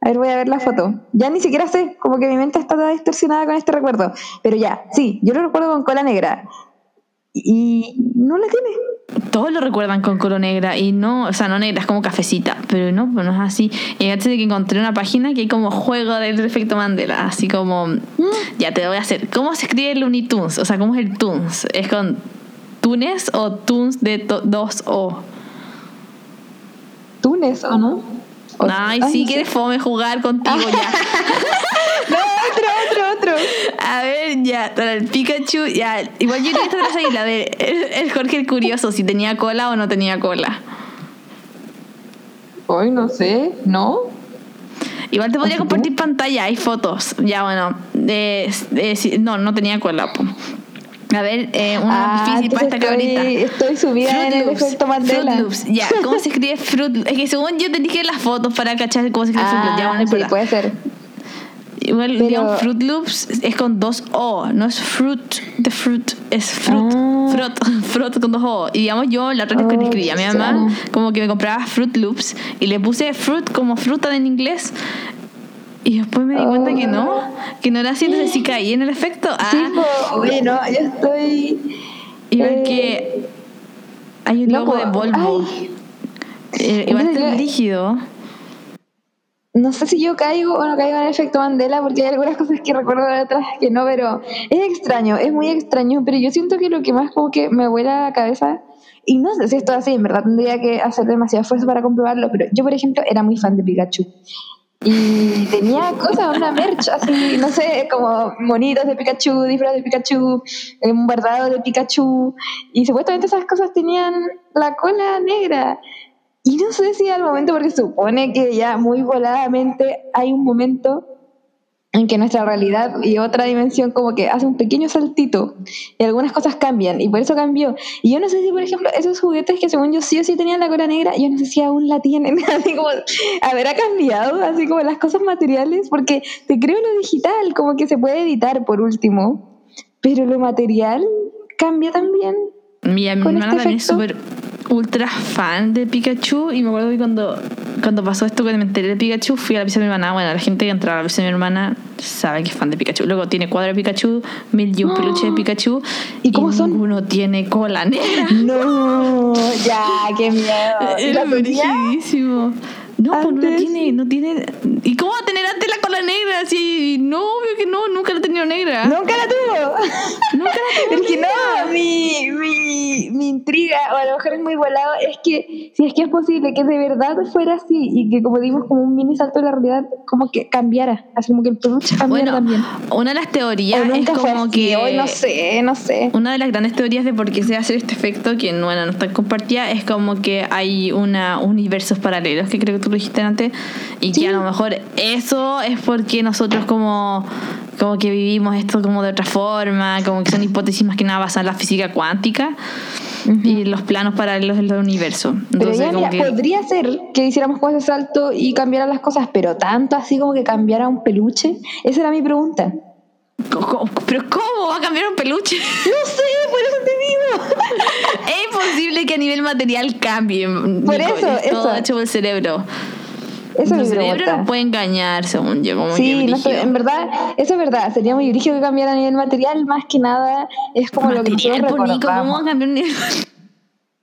A ver, voy a ver la foto. Ya ni siquiera sé, como que mi mente está toda distorsionada con este recuerdo. Pero ya, sí, yo lo recuerdo con cola negra. Y no la tiene. Todos lo recuerdan con color negra y no, o sea, no negra, es como cafecita, pero no, pues no es así. Y antes de que encontré una página que hay como juego del efecto Mandela, así como, ya te lo voy a hacer. ¿Cómo se escribe Looney Tunes? O sea, ¿cómo es el Tunes? ¿Es con Tunes o Tunes de to- dos O? Túnez, ¿o no? O- Ay, sí, no sé. quieres fome jugar contigo ya. No, otro, otro, otro. A ver, ya, para el Pikachu, ya. Igual yo creo que esta es la de el, el Jorge el Curioso, si tenía cola o no tenía cola. Hoy no sé, ¿no? Igual te podría compartir pantalla, hay fotos. Ya, bueno. de- de- sí, no, no tenía cola. po. A ver, eh, más difícil para esta cabrita. Ah, estoy, subida en el efecto Mandela. Fruit Loops. Ya, ¿cómo se escribe Fruit Loops? Es que según yo te dije las fotos para cachar cómo se escribe Fruit Loops. Ya, Ah, sí, puede ser. Igual, Pero- digamos, Fruit Loops es con dos O, no es fruit de fruit, es fruit, Ah. fruit, fruit con dos O. Y digamos, yo la otra vez que Oh, le escribí a mi mamá, extraño. como que me compraba Fruit Loops y le puse fruit como fruta en inglés. Y después me di cuenta que no, que no era así, entonces sí caí en el efecto. Ah, Sí, po, oye, no, yo estoy. igual eh, que hay un logo de Volvo. Eh, rígido. No sé si yo caigo o no caigo en el efecto Mandela, porque hay algunas cosas que recuerdo de atrás que no, pero es extraño, es muy extraño. Pero yo siento que lo que más como que me vuela la cabeza, y no sé si esto es así, en verdad tendría que hacer demasiado esfuerzo para comprobarlo, pero yo, por ejemplo, era muy fan de Pikachu. Y tenía cosas, una merch así, no sé, como monitos de Pikachu, disfraz de Pikachu, eh, un bordado de Pikachu. Y supuestamente esas cosas tenían la cola negra. Y no sé si al momento, porque supone que ya muy voladamente hay un momento en que nuestra realidad y otra dimensión como que hace un pequeño saltito y algunas cosas cambian y por eso cambió. Y yo no sé si, por ejemplo, esos juguetes que según yo sí o sí tenían la cola negra, yo no sé si aún la tienen, así como habrá cambiado, así como las cosas materiales, porque te creo lo digital, como que se puede editar por último, pero lo material cambia también. Mi, mi hermana este también es súper ultra fan de Pikachu y me acuerdo que cuando, cuando pasó esto, cuando me enteré de Pikachu, fui a la pieza de mi hermana. Bueno, la gente que entra a la pieza de mi hermana sabe que es fan de Pikachu. Luego tiene cuadro de Pikachu, mil y un peluche de Pikachu ¿Y cómo son? ninguno tiene cola negra. No, ya, qué miedo. ¿Y Era rigidísimo. No, pues no tiene, no tiene. ¿Y cómo va a tener antes la cola negra? Si no, obvio que no, nunca la ha tenido negra. Nunca la tuvo. Nunca la tuvo Es que no, mi, mi, mi intriga, o a lo mejor es muy volado, es que si es que es posible que de verdad fuera así y que como dimos como un mini salto de la realidad, como que cambiara, así como que el peluche cambiara Bueno, también. una de las teorías es como así, que. hoy no sé, no sé. Una de las grandes teorías de por qué se hace este efecto, que bueno, no está compartida, es como que hay una universos paralelos, que creo que tú lo dijiste antes, y Sí. que a lo mejor eso es porque nosotros como, como que vivimos esto como de otra forma, como que son hipótesis más que nada basadas en la física cuántica y los planos paralelos del universo. Pero Entonces, ya, como mira, que- podría ser que hiciéramos como ese salto y cambiaran las cosas, pero tanto así como que cambiara un peluche. Esa era mi pregunta. ¿Cómo- ¿Pero cómo va a cambiar un peluche? No sé, por eso te digo. es imposible que a nivel material cambie. Por Nico, eso, es todo eso. hecho por el cerebro. Esa es el mi cerebro no puede engañar, según yo. Como Sí, no brígido. en verdad, eso es verdad. Sería muy brígido que cambiara a nivel material, más que nada es como lo que Material, nosotros po, Nico, ¿cómo va a recordamos. cambiar nivel?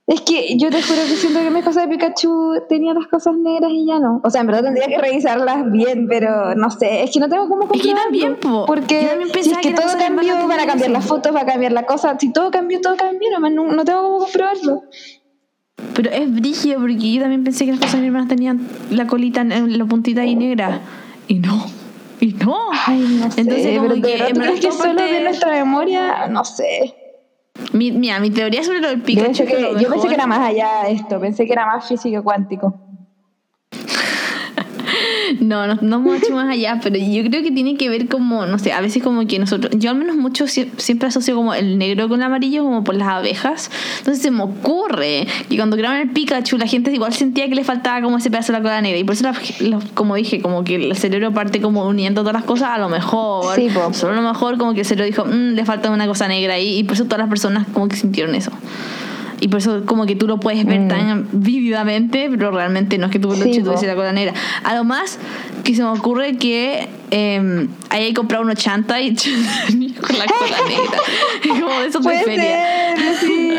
Es que yo te juro que siento que mis cosas de Pikachu tenía las cosas negras y ya no. O sea, en verdad tendría que revisarlas bien, pero no sé, es que no tengo cómo Es que yo comprobarlo. también, po. Porque Yo también si es que, que todo cambió, van a cambiar eso. las fotos, va a cambiar la cosa. Si todo cambió, todo cambió, no, no tengo cómo comprobarlo. Pero es brígido porque yo también pensé que las cosas de mi hermana tenían la colita, la puntita ahí negra. Y no. Y no. Ay, no sé, Entonces, pero que, verdad, en ¿tú verdad, crees que solo parte- de nuestra memoria? No sé. Mi, mira, mi teoría sobre lo del Yo Pikachu. pensé, es que yo pensé que era más allá de esto, pensé que era más físico cuántico. No, no, no mucho más allá, pero yo creo que tiene que ver como, no sé, a veces como que nosotros, yo al menos mucho sie- siempre asocio como el negro con el amarillo como por las abejas. Entonces se me ocurre que cuando crearon el Pikachu la gente igual sentía que le faltaba como ese pedazo de la cola negra. Y por eso, la- la- como dije, como que el cerebro parte como uniendo todas las cosas, a lo mejor, Sí, solo a lo mejor como que el cerebro dijo, "Mm, le falta una cosa negra ahí. Y por eso todas las personas como que sintieron eso. Y por eso como que tú lo puedes ver Mm. tan vívidamente, pero realmente no es que tu peluche Sí, tuviese la cola negra. A lo más que se me ocurre que eh, ahí comprado unos chanta y con la cola negra. como de esos de Puede feria. ser, sí.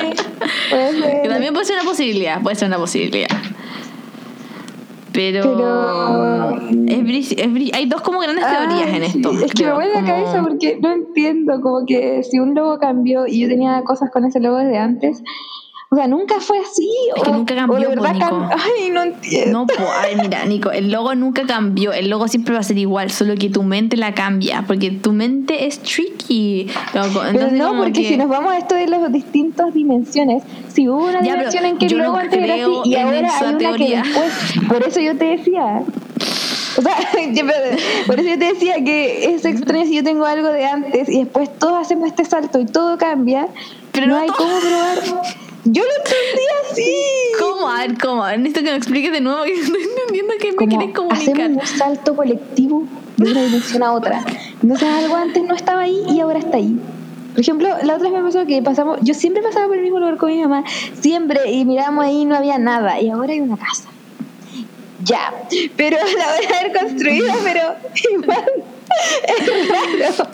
Puede ser. Que también puede ser una posibilidad, puede ser una posibilidad. Pero, Pero- es bri- es bri- hay dos como grandes teorías Ay, en esto. Es que me vuelve la cabeza porque no entiendo, como que si un logo cambió y yo tenía cosas con ese logo desde antes, o sea, nunca fue así. Es que o, nunca o cambió, de po, verdad Nico. cam- Ay, no entiendo. No, po, a ver, mira, Nico, el logo nunca cambió. El logo siempre va a ser igual, solo que tu mente la cambia. Porque tu mente es tricky. loco. Pero no, porque que- si nos vamos a esto de las distintas dimensiones, si hubo una Ya, dimensión en que el yo no logo antes era así y ahora hay una teoría. que después, por eso yo te decía. O sea, por eso yo te decía que es extraño si yo tengo algo de antes y después todos hacemos este salto y todo cambia. Pero no no hay todo. cómo probar. Yo lo entendí así. ¿Cómo? A ver, ¿cómo? Necesito que me expliques de nuevo. que no estoy entendiendo qué me quieres comunicar. hacemos un salto colectivo de una dimensión a otra. Entonces algo antes no estaba ahí y ahora está ahí. Por ejemplo, la otra vez me pasó que pasamos, yo siempre pasaba por el mismo lugar con mi mamá, siempre, y miramos ahí y no había nada, y ahora hay una casa. Ya, pero la voy a haber construido, pero igual es raro.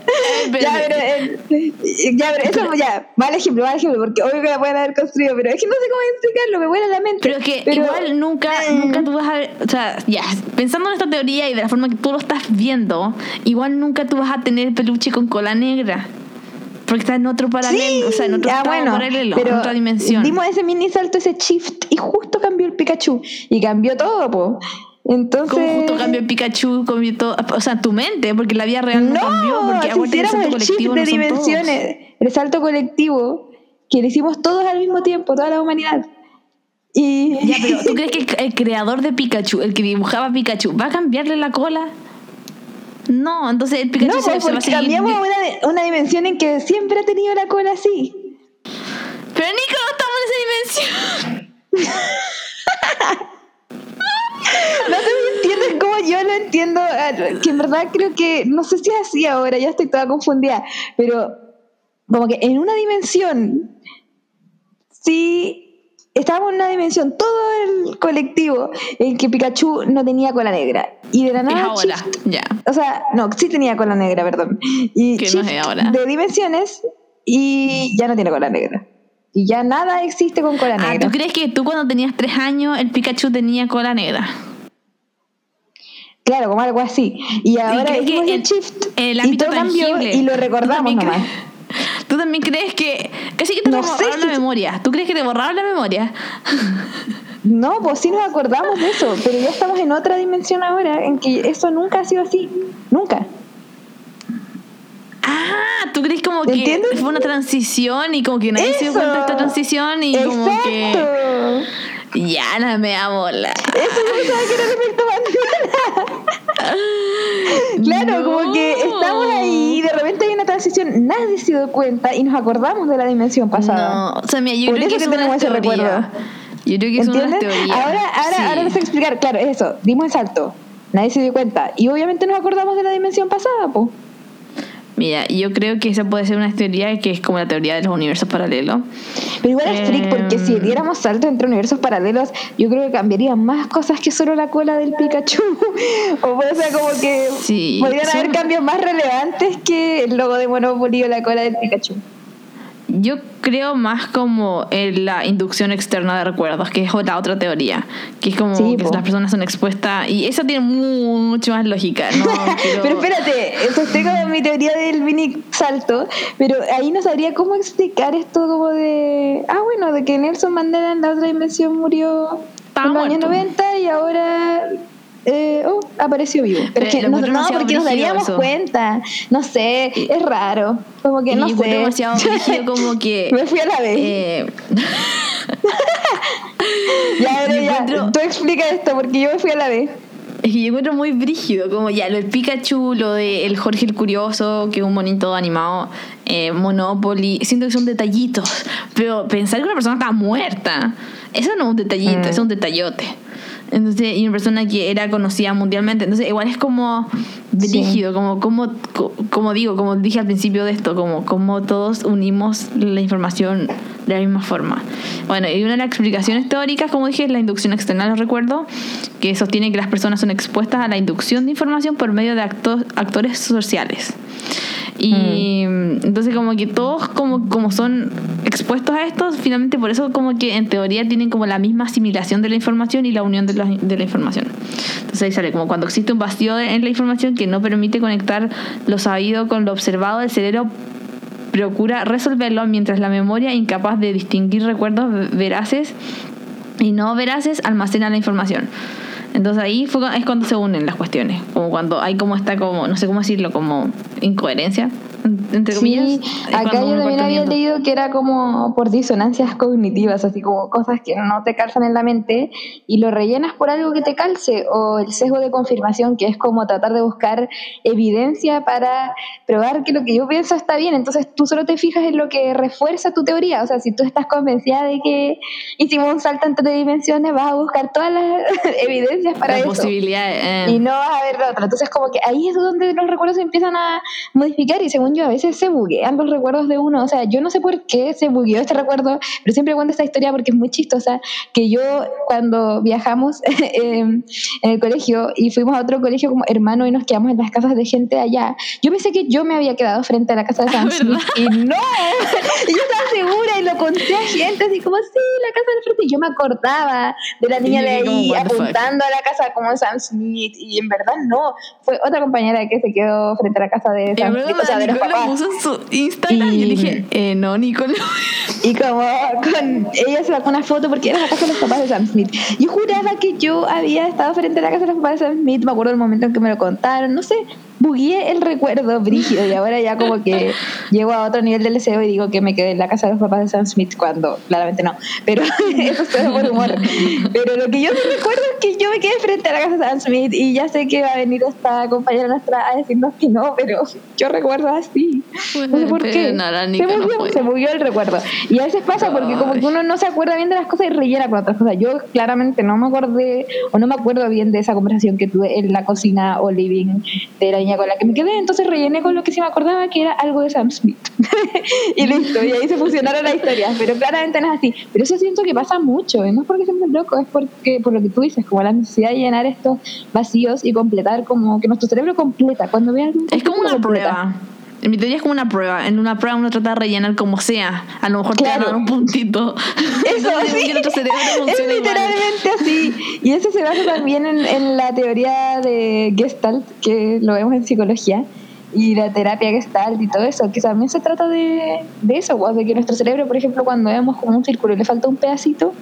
Ya, pero, eh, ya, pero eso, ya, mal ejemplo, mal ejemplo, porque obvio que la pueden haber construido, pero es que no sé cómo explicarlo, me vuela la mente. Pero es que Pero- igual nunca, Mm. nunca tú vas a ver, o sea, ya, pensando en esta teoría y de la forma que tú lo estás viendo, igual nunca tú vas a tener peluche con cola negra. Porque está en otro paralelo, o sea, en otro bueno, paralelo, pero en otra dimensión. Dimos ese mini salto, ese shift, y justo cambió el Pikachu. Y cambió todo, po. Entonces. ¿Cómo justo cambió el Pikachu, cambió todo? O sea, tu mente, porque la vida real no, No, cambió, porque si el hiciéramos salto el shift colectivo de no dimensiones, el salto colectivo, que lo hicimos todos al mismo tiempo, toda la humanidad. Y. Ya, pero ¿tú crees que el, el creador de Pikachu, el que dibujaba Pikachu, va a cambiarle la cola? No, entonces el Pikachu no, se, pues, se va a seguir. cambiamos a una, una dimensión en que siempre ha tenido la cola así. Pero Nico, no estamos en esa dimensión. No te entiendes como yo lo entiendo, eh, que en verdad creo que, no sé si es así ahora, ya estoy toda confundida, pero como que en una dimensión, sí, estábamos en una dimensión, todo el colectivo, en que Pikachu no tenía cola negra. Y de la Es nada... ahora, shift- ya. o sea, no, sí tenía cola negra, perdón. Y Que no es ahora. de dimensiones y ya no tiene cola negra. Y ya nada existe con cola Ah, negra. ¿tú crees que tú cuando tenías tres años el Pikachu tenía cola negra? Claro, como algo así. Y ahora hicimos el en- shift el y todo cambió y lo ¿tú recordamos nomás. ¿Tú también crees que casi que te No borraron la memoria? ¿Tú crees que te borraron la memoria? No, pues sí nos acordamos de eso, pero ya estamos en otra dimensión ahora en que eso nunca ha sido así. Nunca. Ah, ¿tú crees como que ¿Entiendes? fue una transición y como que nadie se dio cuenta de esta transición y como que Exacto. ya la me bola? Eso yo pensaba que era el efecto Mandela. Claro, No. como que estamos ahí y de repente hay una transición, nadie se dio cuenta y nos acordamos de la dimensión pasada. No, o sea, mira, yo Por creo eso que que es tenemos ese recuerdo. Yo creo que es una teoría. Ahora, ahora, Sí. ahora no sé explicar, claro, eso, dimos el salto, nadie se dio cuenta y obviamente nos acordamos de la dimensión pasada, pues. Mira, yo creo que esa puede ser una teoría que es como la teoría de los universos paralelos. Pero igual es freak porque si Em. diéramos salto entre universos paralelos, yo creo que cambiarían más cosas que solo la cola del Pikachu. o sea, como que Sí, podrían haber cambios más relevantes que el logo de Monopoly o la cola del Pikachu. Yo creo más como en la inducción externa de recuerdos, que es la otra teoría, que es como Sí, que po. las personas son expuestas, y esa tiene mucho más lógica, ¿no? Pero- Pero espérate, sostengo mi teoría del mini salto, pero ahí no sabría cómo explicar esto como de... Ah, bueno, de que Nelson Mandela en la otra dimensión murió en los años muerto. 90 y ahora... eh, oh, apareció vivo. Pero es que lo no, porque nos daríamos eso. cuenta. No sé, es raro. Como que y no sé. demasiado como que... Me fui a la vez. eh, ya, pero ya, encuentro- tú explica esto porque yo me fui a la vez. Es que yo encuentro muy brígido, como ya lo del Pikachu, lo de el Jorge el Curioso, que es un monito animado, eh, Monopoly, siento que son detallitos, pero pensar que una persona está muerta, eso no es un detallito, Mm. eso es un detallote. Entonces, y una persona que era conocida mundialmente, entonces igual es como brígido, como, como, co- como digo, como dije al principio de esto, como, como todos unimos la información de la misma forma. Bueno, y una de las explicaciones teóricas, como dije, es la inducción externa los recuerdos, que sostiene que las personas son expuestas a la inducción de información por medio de actos, actores sociales. Y entonces como que todos como, como son expuestos a esto, finalmente por eso como que en teoría tienen como la misma asimilación de la información y la unión de la, de la información. Entonces ahí sale como cuando existe un vacío en la información que no permite conectar lo sabido con lo observado, el cerebro procura resolverlo mientras la memoria, incapaz de distinguir recuerdos ve- veraces y no veraces, almacena la información. Entonces ahí fue, es cuando se unen las cuestiones, como cuando hay como esta como, no sé cómo decirlo, como incoherencia, en- entre comillas. Sí, acá yo también había leído que era como por disonancias cognitivas, así como cosas que no te calzan en la mente y lo rellenas por algo que te calce, o el sesgo de confirmación, que es como tratar de buscar evidencia para probar que lo que yo pienso está bien, entonces tú solo te fijas en lo que refuerza tu teoría, o sea, si tú estás convencida de que hicimos un salto entre dimensiones, vas a buscar todas las evidencias para la eso posibilidad eh, y no vas a ver la otra. Entonces, como que ahí es donde los recuerdos se empiezan a modificar y según yo, a veces se buguean los recuerdos de uno. O sea, yo no sé por qué se bugueó este recuerdo, pero siempre cuento esta historia porque es muy chistosa, que yo cuando viajamos en el colegio y fuimos a otro colegio como hermano y nos quedamos en las casas de gente allá, yo pensé que yo me había quedado frente a la casa de Sam Smith y no, y yo estaba segura y lo conté a gente así como, sí, la casa del frente y yo me acordaba de la niña de ahí apuntando a la casa como Sam Smith y en verdad no, fue otra compañera que se quedó frente a la casa de Sam Smith, o sea, de los lo papás. puso en su Instagram y, yo dije, eh, no, Nicole. Y como con ella se sacó una foto porque era la casa de los papás de Sam Smith. Yo juraba que yo había estado frente a la casa de los papás de Sam Smith, me acuerdo del momento en que me lo contaron, no sé, bugueé el recuerdo brígido y ahora ya como que llego a otro nivel del deseo y digo que me quedé en la casa de los papás de Sam Smith cuando claramente no, pero eso es todo por humor. Pero lo que yo sí recuerdo es que yo me quedé frente a la casa de Sam Smith y ya sé que va a venir esta compañera nuestra a decirnos que no, pero yo recuerdo así. No sé por qué. no, se, no bugueó, fue. se bugueó el recuerdo. Y a veces pasa porque como que uno no se acuerda bien de las cosas y rellena con otras cosas. Yo claramente no me acordé o no me acuerdo bien de esa conversación que tuve en la cocina o living de la con la que me quedé. Entonces rellené con lo que sí me acordaba que era algo de Sam Smith. y listo. Y ahí se fusionaron las historias. Pero claramente no es así. Pero eso siento que pasa mucho. Y no es porque seamos locos, es porque por lo que tú dices, como la necesidad de llenar estos vacíos y completar como que nuestro cerebro completa. Cuando ve algo Es como una completa. prueba. En mi teoría es como una prueba. En una prueba uno trata de rellenar como sea. A lo mejor te van a dar un puntito. Eso, sí. es igual. literalmente así. Y eso se basa también en, en la teoría de Gestalt, que lo vemos en psicología, y la terapia Gestalt y todo eso, que también se trata de, de eso, de que nuestro cerebro, por ejemplo, cuando vemos como un círculo y le falta un pedacito,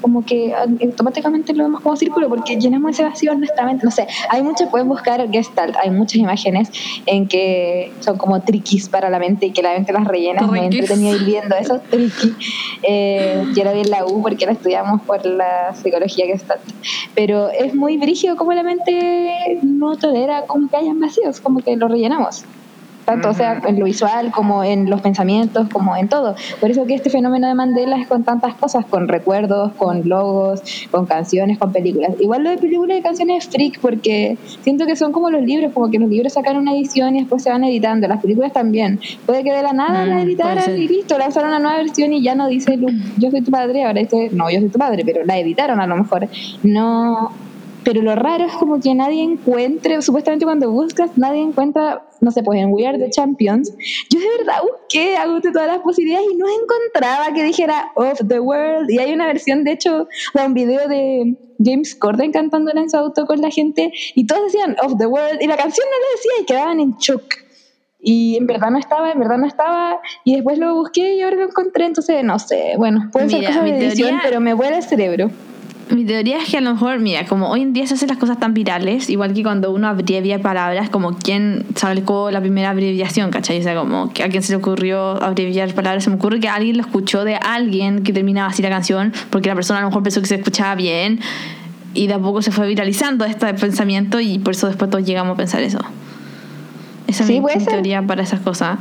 como que automáticamente lo vemos como círculo porque llenamos ese vacío en nuestra mente. No sé, hay muchas, pueden buscar Gestalt, hay muchas imágenes en que son como triquis para la mente y que la mente las rellena. Triquis. entretenido ir viendo eso, triqui. Eh, yo lo vi en la U porque la estudiamos por la psicología Gestalt. Pero es muy brígido como la mente no tolera como que hayan vacíos, como que lo rellenamos tanto sea en lo visual como en los pensamientos, como en todo. Por eso que este fenómeno de Mandela es con tantas cosas, con recuerdos, con logos, con canciones, con películas. Igual lo de películas y canciones es freak porque siento que son como los libros, como que los libros sacan una edición y después se van editando, las películas también. Puede que de la nada Mm, la editaran y listo, lanzaron una nueva versión y ya no dice yo soy tu padre, ahora dice no, yo soy tu padre, pero la editaron a lo mejor. No pero lo raro es como que nadie encuentre, supuestamente cuando buscas, nadie encuentra, no sé, pues en We Are the Champions. Yo de verdad busqué, agoté todas las posibilidades y no encontraba que dijera Of the World. Y hay una versión, de hecho, de un video de James Corden cantándola en su auto con la gente y todos decían Of the World y la canción no lo decía y quedaban en shock. Y en verdad no estaba, en verdad no estaba. Y después lo busqué y ahora lo encontré. Entonces, no sé. Bueno, puede ser cosa de edición, pero me vuela el cerebro. Mi teoría es que a lo mejor, mira, como hoy en día se hacen las cosas tan virales, igual que cuando uno abrevia palabras, como quién sacó la primera abreviación, ¿cachai? O sea, como que a quién se le ocurrió abreviar palabras. Se me ocurre que alguien lo escuchó de alguien que terminaba así la canción, porque la persona a lo mejor pensó que se escuchaba bien, y de a poco se fue viralizando este pensamiento, y por eso después todos llegamos a pensar eso. Esa es mi, teoría para esas cosas.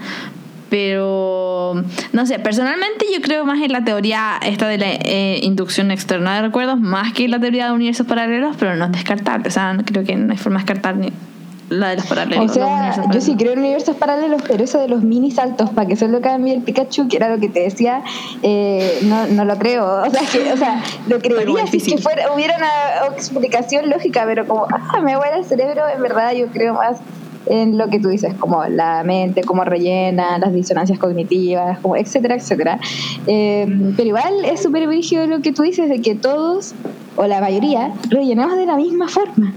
Pero, no sé, personalmente yo creo más en la teoría esta de la eh, inducción externa de recuerdos, más que en la teoría de universos paralelos, pero no es descartable. O sea, creo que no hay forma de descartar ni la de los paralelos. O sea, yo sí creo en universos paralelos, pero eso de los mini saltos para que solo cambie el Pikachu, que era lo que te decía, eh, no, no lo creo. O sea, que, o sea lo creería si que fuera, hubiera una explicación lógica, pero como, ah, me vuela el cerebro, en verdad yo creo más en lo que tú dices, como la mente, cómo rellena, las disonancias cognitivas, como etcétera, etcétera. Eh, pero igual es súper brígido lo que tú dices de que todos, o la mayoría, rellenamos de la misma forma.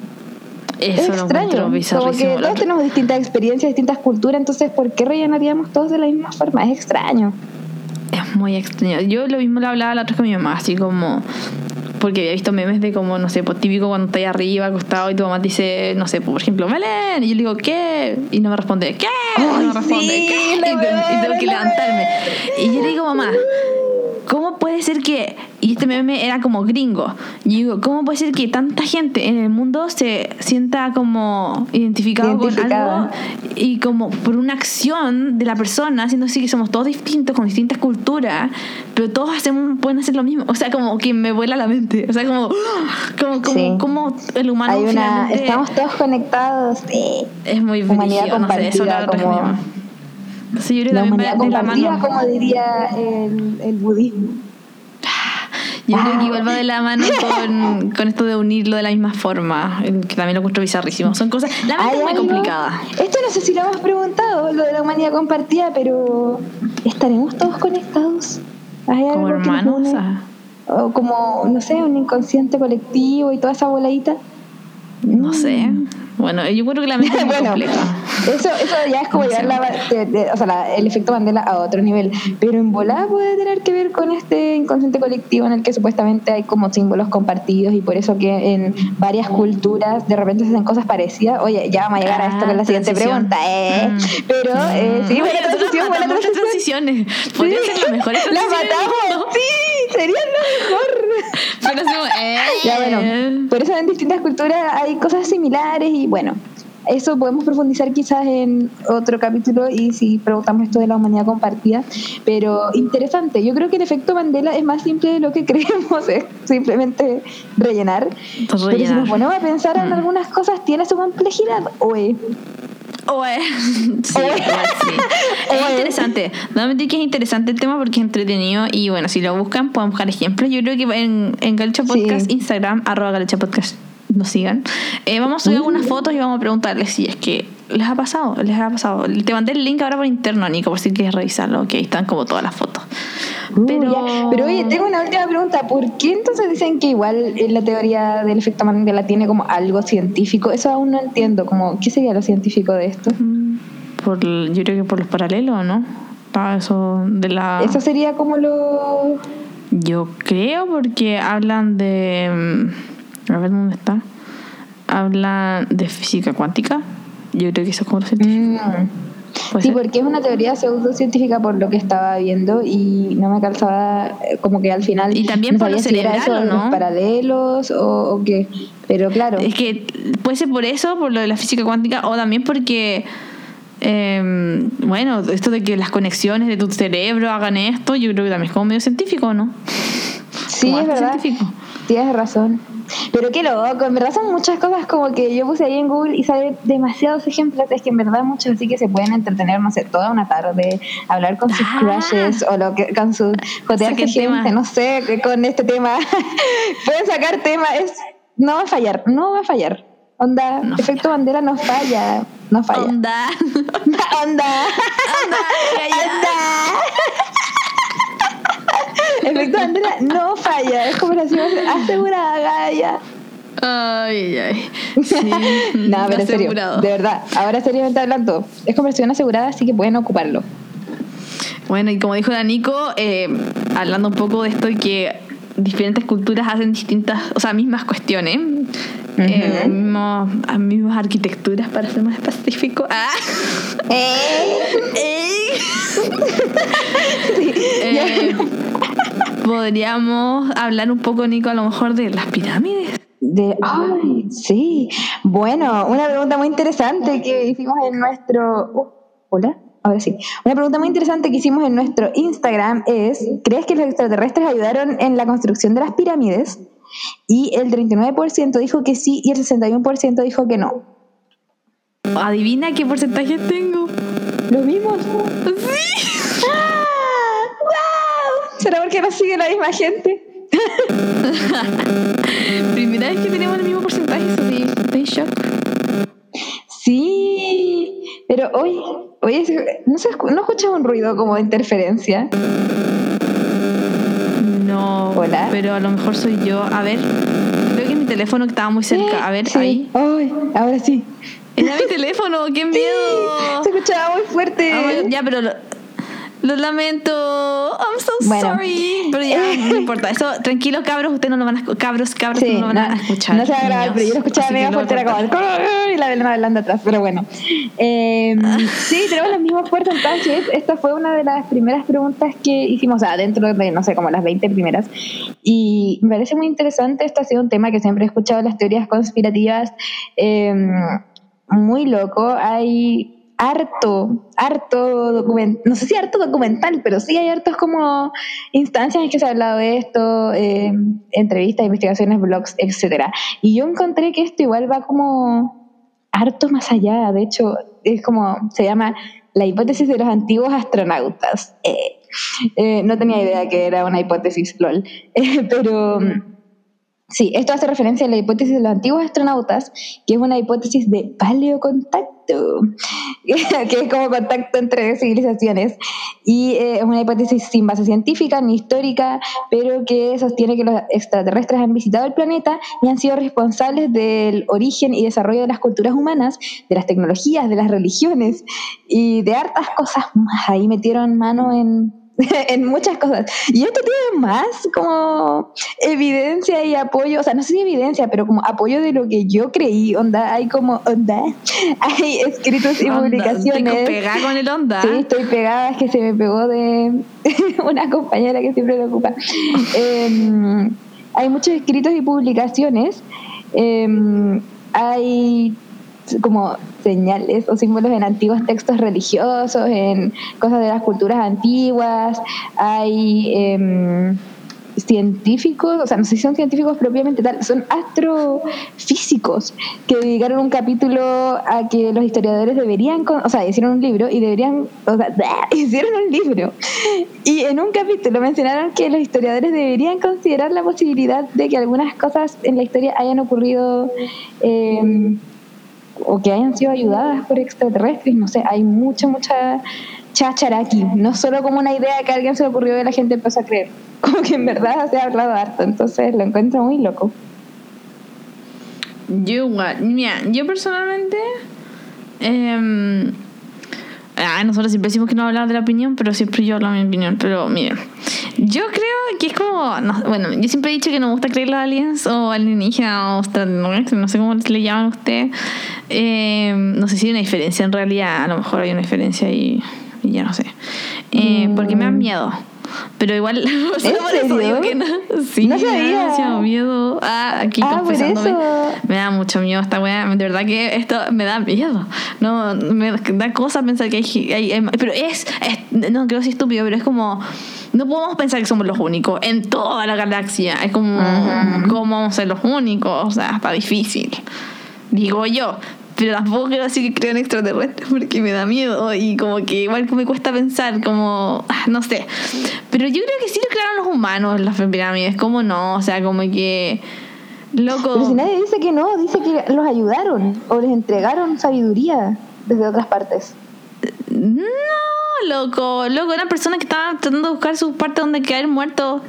es extraño, como que todos tenemos distintas experiencias, distintas culturas, entonces ¿por qué rellenaríamos todos de la misma forma? Es extraño. Es muy extraño. Yo lo mismo le hablaba la otra con mi mamá, así como porque había visto memes de como, no sé, pues típico cuando estás arriba, acostado y tu mamá dice, no sé, por ejemplo, Melen, y yo le digo, ¿qué? Y no me responde, ¿qué? y no me responde, ¿qué? Y, tengo que levantarme. Y yo le digo, mamá, ¿cómo puede ser que, y este meme era como gringo, y digo, ¿cómo puede ser que tanta gente en el mundo se sienta como identificado con algo y como por una acción de la persona, siendo así que somos todos distintos, con distintas culturas, pero todos hacemos, pueden hacer lo mismo? O sea, como que me vuela la mente, o sea, como, como, como, el humano... Hay una, estamos todos conectados, Es muy humanidad no sé, eso como la humanidad compartida, como diría el, el budismo. Yo creo que igual va de la mano con, con, esto de unirlo de la misma forma, que también lo encuentro bizarrísimo. Son cosas. La mente es muy complicada. Esto no sé si lo hemos preguntado, lo de la humanidad compartida, pero ¿estaremos todos conectados? como hermanos. O como, no sé, un inconsciente colectivo y toda esa voladita. No sé. Bueno, yo creo que la mente es muy compleja. Eso, eso ya es como llevar la, o sea, el efecto Mandela a otro nivel. Pero en volada puede tener que ver con este inconsciente colectivo en el que supuestamente hay como símbolos compartidos y por eso que en varias culturas de repente se hacen cosas parecidas. Oye, ya vamos a llegar a esto con la siguiente pregunta. ¿eh? Mm. Pero eh, sí, buena transición, buena transición. transiciones. Podría ser las mejores La matamos, sí, sería lo mejor. Pero eh. Ya bueno, por eso en distintas culturas hay cosas similares y bueno, eso podemos profundizar quizás en otro capítulo y si preguntamos esto de la humanidad compartida, pero interesante. Yo creo que el efecto Mandela es más simple de lo que creemos, es simplemente rellenar. Pero si nos ponemos a pensar en mm. algunas cosas, tiene su complejidad, oe. Oe. Sí, sí. Es interesante. No que es interesante el tema porque es entretenido y bueno, si lo buscan pueden buscar ejemplos. Yo creo que en, en Galicia Podcast, Instagram, arroba Galicia Podcast nos sigan. Eh, vamos a subir algunas fotos y vamos a preguntarles si es que les ha pasado, les ha pasado. Te mandé el link ahora por interno, Nico, por si quieres revisarlo, que ahí están como todas las fotos. Uh, pero... pero oye, tengo una última pregunta. ¿Por qué entonces dicen que igual la teoría del efecto Mandela tiene como algo científico? Eso aún no entiendo. Como, ¿Qué sería lo científico de esto? Mm, por, yo creo que por los paralelos, ¿no? Eso de la... Eso sería como lo... Yo creo porque hablan de mm, a ver dónde está. Habla de física cuántica. Yo creo que eso es como lo científico. Mm. Sí, porque es una teoría pseudocientífica por lo que estaba viendo y no me calzaba eh, como que al final. Y también por lo cerebral, eso, ¿no? paralelos o, o, qué. Pero claro. Es que puede ser por eso, por lo de la física cuántica, o también porque. Eh, bueno, esto de que las conexiones de tu cerebro hagan esto, yo creo que también es como medio científico, ¿no? Sí, es verdad. Científico. Tienes razón. Pero qué loco, en verdad son muchas cosas como que yo puse ahí en Google y sale demasiados ejemplos, es que en verdad muchos así que se pueden entretener, no sé, toda una tarde, hablar con sus ah. crushes o lo que, con sus jotearse gente, no sé, con este tema. pueden sacar temas, es no va a fallar, no va a fallar. Onda, No efecto bandera no falla, no falla. Onda. Onda. Onda. Efecto bandera no falla, es conversación asegurada, Gaia. Ay, ay. Sí. No, pero en serio, asegurado. de verdad, ahora seriamente hablando, es conversión asegurada, así que pueden ocuparlo. Bueno, y como dijo la Nico, eh, hablando un poco de esto que diferentes culturas hacen distintas, o sea, mismas cuestiones, eh, Ujú. mismos- a mismas arquitecturas para ser más específico. Ah. Eh. Eh, podríamos hablar un poco, Nico, a lo mejor de las pirámides. De, ay, sí. Bueno, una pregunta muy interesante que hicimos en nuestro. uh, Hola, ahora sí. Una pregunta muy interesante que hicimos en nuestro Instagram es: ¿Crees que los extraterrestres ayudaron en la construcción de las pirámides? Y el 39% dijo que sí y el 61% dijo que no. Adivina qué porcentaje tengo. ¿Los mismos? Sí. ¿Será porque nos sigue la misma gente? Primera vez que tenemos el mismo porcentaje, estoy, estoy shock. Sí, pero hoy, hoy no, se no escuchas un ruido como de interferencia. No, Hola. pero a lo mejor soy yo. A ver, creo que mi teléfono estaba muy cerca. A ver, Sí. ahí. Ay, ahora sí. Era mi teléfono, qué miedo. Se escuchaba muy fuerte. Ah, ya, pero lo, lamento. I'm so Bueno. sorry. Pero ya, no importa. Eso, tranquilos, cabros, ustedes no lo van a Cabros, cabros, Sí, no lo van a escuchar. no se va a grabar, pero yo lo escuchaba mega fuerte, era como y la Belén hablando atrás, pero bueno. Eh, sí, tenemos los mismos porcentajes. Esta fue una de las primeras preguntas que hicimos, o sea, dentro de, no sé, como las 20 primeras. Y me parece muy interesante, este ha sido un tema que siempre he escuchado las teorías conspirativas, eh, muy loco. Hay harto, harto documental, no sé si harto documental, pero sí hay hartos como instancias en que se ha hablado de esto, eh, entrevistas, investigaciones, blogs, etcétera. Y yo encontré que esto igual va como harto más allá, de hecho, es como, se llama la hipótesis de los antiguos astronautas. Eh, eh, no tenía idea que era una hipótesis, lol. Eh, pero sí, esto hace referencia a la hipótesis de los antiguos astronautas, que es una hipótesis de paleocontacto, que es como contacto entre civilizaciones. Y eh, es una hipótesis sin base científica ni histórica, pero que sostiene que los extraterrestres han visitado el planeta y han sido responsables del origen y desarrollo de las culturas humanas, de las tecnologías, de las religiones y de hartas cosas más. Ahí metieron mano en, en muchas cosas. Y esto tiene más como evidencia y apoyo, o sea, no sé si evidencia, pero como apoyo de lo que yo creí, onda, hay como, onda, hay escritos y Onda, publicaciones. estoy pegada con el onda. Sí, estoy pegada, es que se me pegó de una compañera que siempre lo ocupa. Em, hay muchos escritos y publicaciones. em, hay como señales o símbolos en antiguos textos religiosos, en cosas de las culturas antiguas. Hay em, científicos, o sea, no sé si son científicos propiamente tal, son astrofísicos que dedicaron un capítulo a que los historiadores deberían, con- o sea, hicieron un libro y deberían, o sea, hicieron un libro. Y en un capítulo mencionaron que los historiadores deberían considerar la posibilidad de que algunas cosas en la historia hayan ocurrido eh, o que hayan sido ayudadas por extraterrestres, no sé, hay mucha, mucha cháchara aquí, no solo como una idea que alguien se le ocurrió y la gente empezó a creer, como que en verdad se ha hablado harto, entonces lo encuentro muy loco. Yo igual. Mira, yo personalmente. em, ah, nosotros siempre decimos que no hablamos de la opinión, pero siempre yo hablo mi opinión. Pero miren, yo creo que es como. no- bueno, yo siempre he dicho que no me gusta creer los aliens o alienígenas o extraterrestres, no sé cómo le llaman a ustedes. Em, no sé si hay una diferencia en realidad, a lo mejor hay una diferencia y, y ya no sé. Eh, Porque me dan miedo. Pero igual, solo por eso digo que no. Sí, No me da sabía. miedo. Ah, aquí Ah, confesándome. Me da mucho miedo esta weá. De verdad que esto me da miedo. No, me da cosa pensar que hay, hay- hay- Pero es, es- No creo que sea estúpido, pero es como. No podemos pensar que somos los únicos en toda la galaxia. Es como. Ujú. ¿Cómo vamos a ser los únicos? O sea, está difícil. Digo yo. Pero tampoco quiero decir que creo en extraterrestres porque me da miedo y como que igual que me cuesta pensar, como, ah, no sé. Pero yo creo que sí lo crearon los humanos las pirámides, como no, o sea, como que Loco. Pero si nadie dice que no, dice que los ayudaron o les entregaron sabiduría desde otras partes. No, loco, loco, eran personas que estaban tratando de buscar su parte donde caer muertos.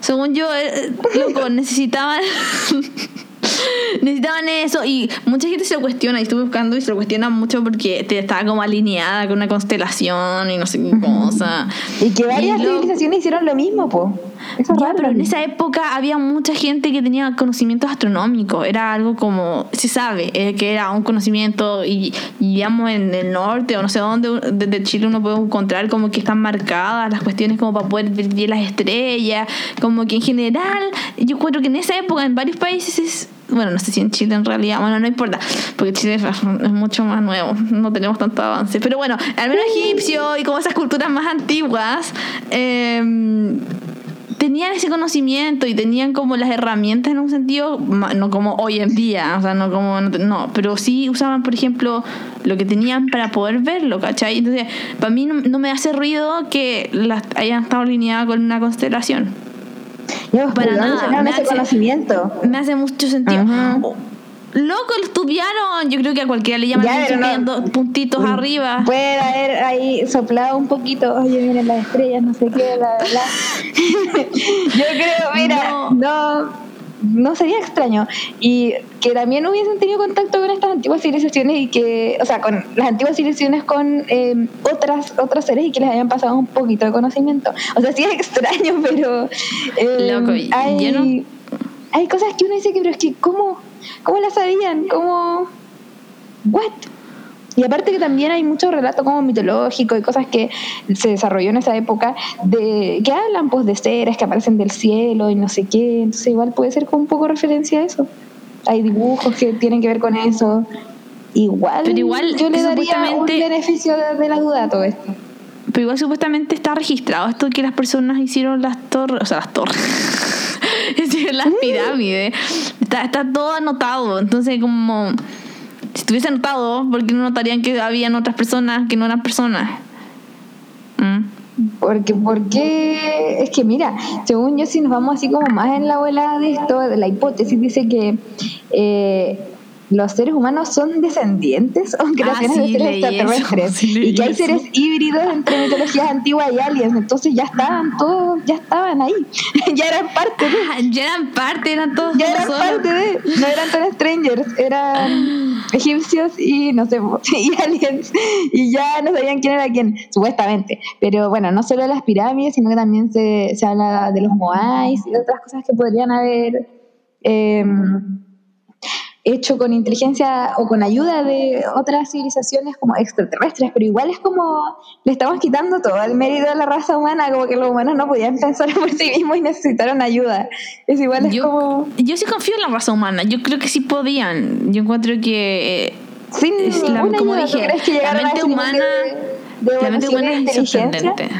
Según yo, eh, loco, necesitaban. necesitaban eso y mucha gente se lo cuestiona y estuve buscando y se lo cuestiona mucho porque te estaba como alineada con una constelación y no sé qué cosa. Y que varias Y lo- civilizaciones hicieron lo mismo po eso es ya, raro pero en esa época había mucha gente que tenía conocimientos astronómicos. Era algo como, se sabe, eh, que era un conocimiento y, y digamos en el norte o no sé dónde, desde Chile uno puede encontrar como que están marcadas las cuestiones como para poder ver bien las estrellas, como que en general, yo creo que en esa época en varios países es... Bueno, no sé si en Chile en realidad, bueno, no importa, porque Chile es, es mucho más nuevo, no tenemos tanto avance. Pero bueno, al menos egipcio y como esas culturas más antiguas, eh, tenían ese conocimiento y tenían como las herramientas en un sentido, no como hoy en día, o sea, no como, no, pero sí usaban, por ejemplo, lo que tenían para poder verlo, ¿cachai? Entonces, para mí no, no me hace ruido que las hayan estado alineadas con una constelación. Pues, para ¿de dónde nada, me ese hace- conocimiento Me hace mucho sentido. Ajá. Loco, lo estudiaron. Yo creo que a cualquiera le llaman Ya, la no- dos puntitos arriba. Puede haber ahí soplado un poquito, oye, miren las estrellas, no sé qué, bla, bla. Yo creo, mira, No. no. no, sería extraño. Y que también hubiesen tenido contacto con estas antiguas civilizaciones y que, o sea, con las antiguas civilizaciones con eh, otras, otros seres y que les hayan pasado un poquito de conocimiento. O sea, sí es extraño, pero eh, Loco, hay, yo no- hay cosas que uno dice que, pero es que, ¿cómo, cómo las sabían? ¿Cómo? ¿What? Y aparte que también hay mucho relato como mitológico y cosas que se desarrolló en esa época de que hablan pues de seres que aparecen del cielo y no sé qué, entonces igual puede ser como un poco referencia a eso. Hay dibujos que tienen que ver con eso. Igual, Pero igual, yo le daría un beneficio de, de la duda a todo esto. Pero igual supuestamente está registrado esto que las personas hicieron las torres, o sea, las torres, hicieron las pirámides. Está, todo anotado. Entonces, como si estuviese anotado, ¿por qué no notarían que habían otras personas que no eran personas? Mm. Porque, porque es que mira, según yo, si nos vamos así como más en la bola de esto, de la hipótesis dice que eh, los seres humanos son descendientes o creaciones sí, de seres eso, extraterrestres sí, y que hay eso. seres híbridos entre mitologías antiguas y aliens, entonces ya estaban todos, ya estaban ahí, ya eran parte de, Ah, ya eran parte, eran todos ya eran nosotros. parte de, no eran tan strangers, eran egipcios y no sé, y aliens, y ya no sabían quién era quién, supuestamente. Pero bueno, no solo de las pirámides, sino que también se, se habla de los moais y de otras cosas que podrían haber eh, hecho con inteligencia o con ayuda de otras civilizaciones como extraterrestres, pero igual es como le estamos quitando todo el mérito a la raza humana, como que los humanos no podían pensar por sí mismos y necesitaron ayuda. Es igual, es Yo, como... yo sí confío en la raza humana. Yo creo que sí podían. Yo encuentro que eh, Sin la- como ayuda, ¿tú dije, crees que la mente humana, de, de la mente humana es sorprendente.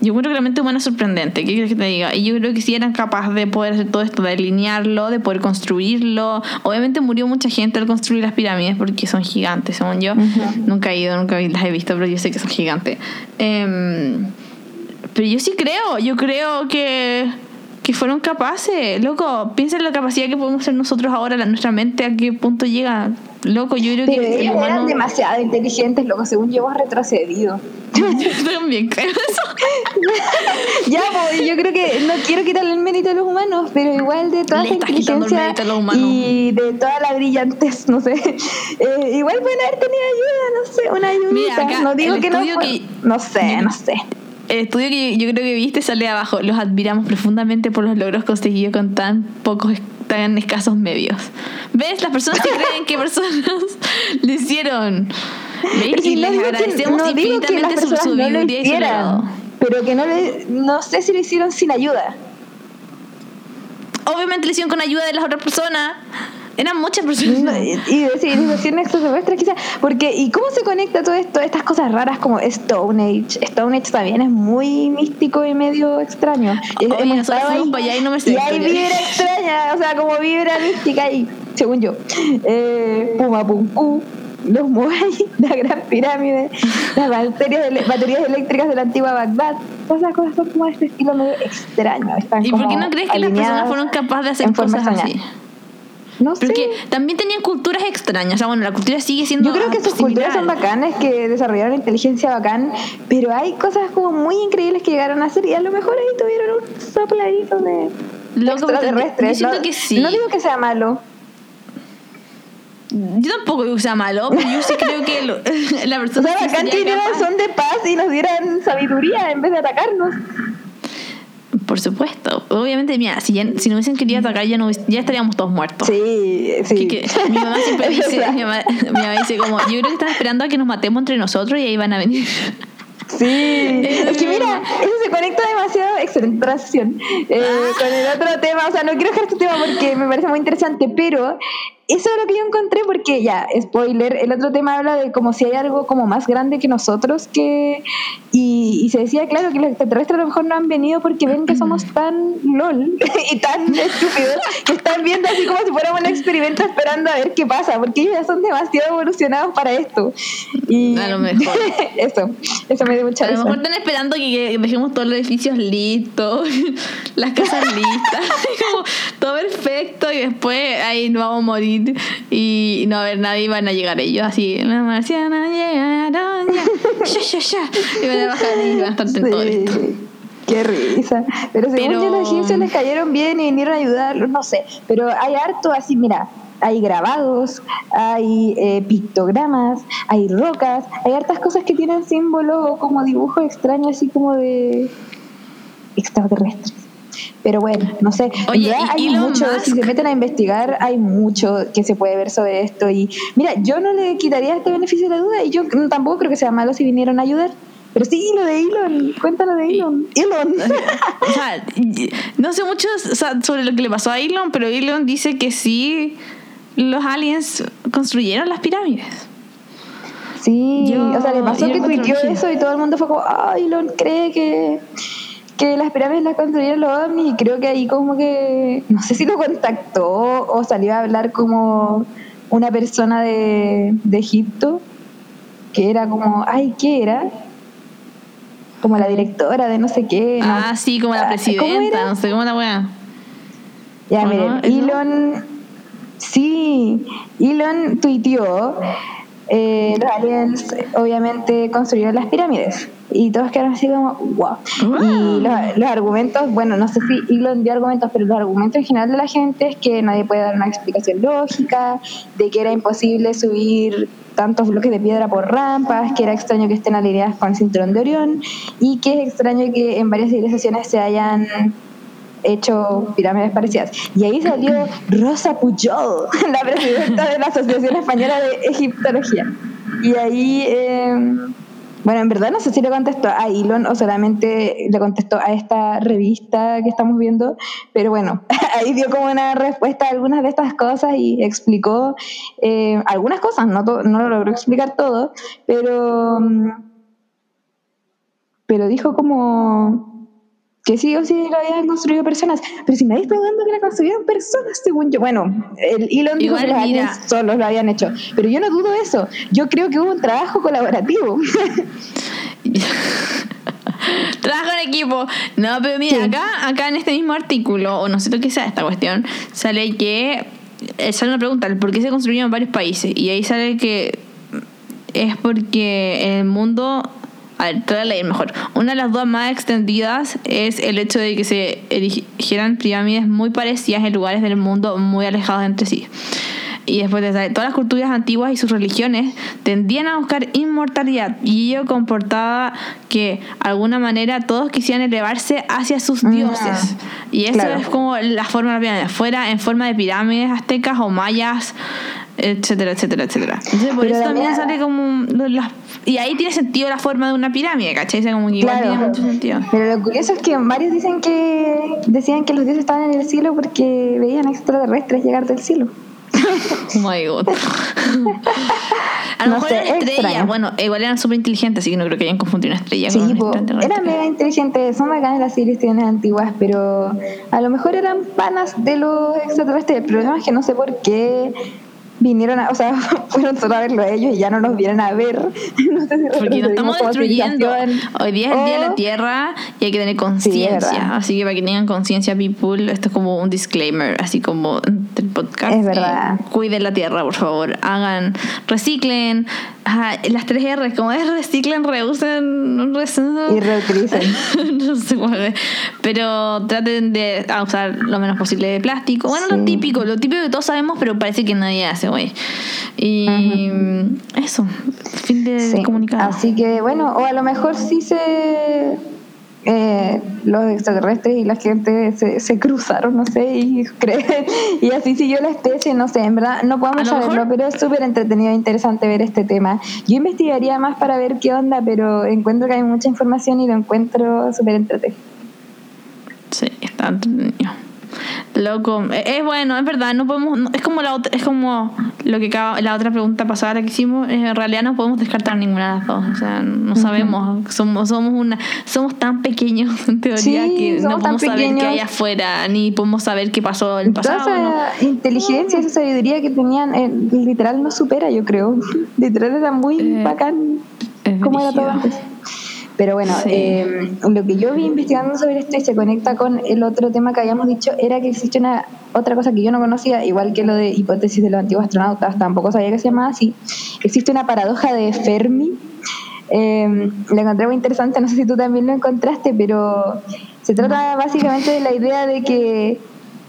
Yo creo que la mente humana es sorprendente. ¿Qué quieres que te diga? Y yo creo que sí eran capaces de poder hacer todo esto, de alinearlo, de poder construirlo. Obviamente murió mucha gente al construir las pirámides porque son gigantes, según yo. Nunca he ido, nunca las he visto, pero yo sé que son gigantes. Em, pero yo sí creo, yo creo que, que fueron capaces. Loco, piensa en la capacidad que podemos ser nosotros ahora, la, nuestra mente, a qué punto llega. Loco, yo creo Pero que ellos eran demasiado inteligentes, loco, según yo retrocedido. Yo también creo eso. ya, pues, yo creo que no quiero quitarle el mérito a los humanos, pero igual de toda el inteligencia y de toda la brillantez, no sé, eh, igual pueden haber tenido ayuda, no sé, una ayuda. No digo que no fue- que- no sé, no sé. El estudio que yo creo que viste sale abajo. Los admiramos profundamente por los logros conseguidos con tan pocos, tan escasos medios. ¿Ves? Las personas que creen que personas lo hicieron. ¿Ves? Pero si Y no les agradecemos no que las infinitamente su no lo sabiduría y su pero que no le, no sé si lo hicieron sin ayuda. Obviamente lo hicieron con ayuda de las otras personas. Eran muchas personas. Y y de civilización extraterrestre quizás porque y cómo se conecta todo esto estas cosas raras como Stone Age Stone Age también es muy místico y medio extraño. Y Oye, hemos nosotros estado fuimos para allá y no me sé y hay vibra extraña o sea como vibra mística ahí según yo eh, Puma Pum Pu, los Moai la Gran Pirámide las baterías, baterías eléctricas de la antigua Bagdad. Todas esas cosas son como de este estilo medio extraño están ¿Y por qué no crees que las personas fueron capaces de hacer cosas así? No sé. Porque también tenían culturas extrañas. O sea, bueno, la cultura sigue siendo. Yo creo que sus culturas son bacanas, que desarrollaron inteligencia bacán, pero hay cosas como muy increíbles que llegaron a hacer y a lo mejor ahí tuvieron un sopladito de Loco, extraterrestres. yo siento no, que sí. no digo que sea malo. Yo tampoco digo que sea malo, pero yo sí creo que lo- la O persona. sea, sí bacán que capaz- son de paz y nos dieran sabiduría en vez de atacarnos. Por supuesto. Obviamente, mira, si, ya- si no hubiesen querido atacar, ya, no, ya estaríamos todos muertos. Sí, sí. Que- que mi mamá siempre dice, mi mamá, mi mamá dice como, yo creo que están esperando a que nos matemos entre nosotros y ahí van a venir. Sí, es que mira, eso se conecta demasiado, excelente transición, eh, Ah. con el otro tema, o sea, no quiero dejar este tema porque me parece muy interesante, pero eso es lo que yo encontré porque ya, spoiler, el otro tema habla de como si hay algo como más grande que nosotros que y, y se decía claro que los extraterrestres a lo mejor no han venido porque ven que somos tan lol y tan estúpidos que están viendo así como si fuéramos un experimento esperando a ver qué pasa, porque ellos ya son demasiado evolucionados para esto. Y A lo mejor. eso, eso me dio mucha A lo mejor están esperando que, que dejemos todos los edificios listos, las casas listas, como todo perfecto y después ahí nos vamos a morir y no haber nadie van a llegar ellos así, las marcianas llegaron ya, ya, ya, ya, y van a bajar y van a estar en todo esto. Sí, Qué risa. Pero según Pero- yo, los egipcios les cayeron bien y vinieron a ayudarlos, no sé. Pero hay harto así, mira, hay grabados, hay eh, pictogramas, hay rocas, hay hartas cosas que tienen símbolos o como dibujos extraños, así como de extraterrestres. Pero bueno, no sé. Oye, y hay Elon mucho, si se meten a investigar, hay mucho que se puede ver sobre esto. Y mira, yo no le quitaría este beneficio de la duda y yo tampoco creo que sea malo si vinieron a ayudar. Pero sí, lo de Elon, cuéntalo de Elon. Elon. O sea, no sé mucho o sea, sobre lo que le pasó a Elon, pero Elon dice que sí, los aliens construyeron las pirámides. Sí, Yo- o sea, le pasó que tuiteó eso y todo el mundo fue como, ah, Elon cree que, que las pirámides las construyeron los ovnis y creo que ahí como que, no sé si lo contactó o salió a hablar como una persona de, de Egipto, que era como, ay, ¿qué era? Como la directora de no sé qué. no. Ah, sí, como la Ah, ¿cómo presidenta, no sé cómo la weá. Ya, miren. Elon, sí, Elon tuiteó, eh, los aliens obviamente construyeron las pirámides y todos quedaron así como, wow. Y los, los argumentos, bueno, no sé si Elon dio argumentos, pero los argumentos en general de la gente es que nadie puede dar una explicación lógica, de que era imposible subir tantos bloques de piedra por rampas, que era extraño que estén alineadas con el cinturón de Orión y que es extraño que en varias civilizaciones se hayan hecho pirámides parecidas. Y ahí salió Rosa Pujol, la presidenta de la Asociación Española de Egiptología. Y ahí, eh, bueno, en verdad no sé si le contestó a Elon o solamente le contestó a esta revista que estamos viendo, pero bueno, ahí dio como una respuesta a algunas de estas cosas y explicó eh, algunas cosas, no, no lo logró explicar todo, pero, mm, pero dijo como que sí o sí lo habían construido personas, pero si nadie está dudando que la construyeron personas, según yo. Bueno, el Elon dijo Igual, que los solos lo habían hecho, pero yo no dudo eso. Yo creo que hubo un trabajo colaborativo. Trabajo en equipo. No, pero mira, Sí. acá, acá en este mismo artículo, o no sé lo que sea esta cuestión, sale que eh, sale una pregunta, ¿por qué se construyeron en varios países? Y ahí sale que es porque el mundo, a ver, te voy a leer mejor. Una de las dudas más extendidas es el hecho de que se erigieran pirámides muy parecidas en lugares del mundo muy alejados entre sí. Y después de sale, todas las culturas antiguas y sus religiones tendían a buscar inmortalidad y ello comportaba que de alguna manera todos quisieran elevarse hacia sus Mm, dioses. Y eso claro. es como la forma de la pirámide, fuera en forma de pirámides aztecas o mayas, etcétera, etcétera, etcétera. Entonces por Pero eso también sale como las- y ahí tiene sentido la forma de una pirámide, ¿cachai? O sea, como que igual Claro. tiene mucho sentido. Pero lo curioso es que varios dicen que decían que los dioses estaban en el cielo porque veían extraterrestres llegar del cielo. Oh my god. A lo No mejor sé, eran es estrellas. Bueno, igual eran súper inteligentes, así que no creo que hayan confundido una estrella Sí, con un eran mega inteligentes, son bacanas las civilizaciones antiguas, pero a lo mejor eran panas de los extraterrestres. El problema es que no sé por qué vinieron a, o sea, fueron solo a verlo a ellos y ya no nos vienen a ver. No sé si Porque nos estamos destruyendo. Hoy día es el día de la Tierra y hay que tener conciencia. así que para que tengan conciencia, people, esto es como un disclaimer, así como el podcast. Es verdad. cuiden la Tierra, por favor. Hagan, reciclen. las tres R, como es reciclen, reusen, y reutilicen. no sé cuál Pero traten de usar lo menos posible de plástico. Bueno, lo típico, lo típico que todos sabemos, pero parece que nadie hace, Y eso, fin de comunicar Así que bueno, o a lo mejor sí se eh, los extraterrestres y la gente se, se cruzaron, no sé, y, y así siguió la especie, no sé, en verdad no podemos saberlo, pero es súper entretenido e interesante ver este tema. Yo investigaría más para ver qué onda, pero encuentro que hay mucha información y lo encuentro súper entretenido. Sí, está entretenido. Loco, es bueno, es verdad, no podemos, es como la otra, es como lo que la otra pregunta pasada que hicimos, en realidad no podemos descartar ninguna de las dos, o sea, no sabemos, somos somos una somos tan pequeños en teoría que no podemos saber qué hay afuera, ni podemos saber qué pasó el pasado. Toda esa inteligencia, esa sabiduría que tenían, eh, literal no supera, yo creo. literal era muy eh, bacán como era todo antes. Pero bueno, eh, lo que yo vi investigando sobre esto y se conecta con el otro tema que habíamos dicho era que existe una otra cosa que yo no conocía, igual que lo de hipótesis de los antiguos astronautas, tampoco sabía que se llamaba así. Existe una paradoja de Fermi. Eh, la encontré muy interesante, no sé si tú también lo encontraste, pero se trata básicamente de la idea de que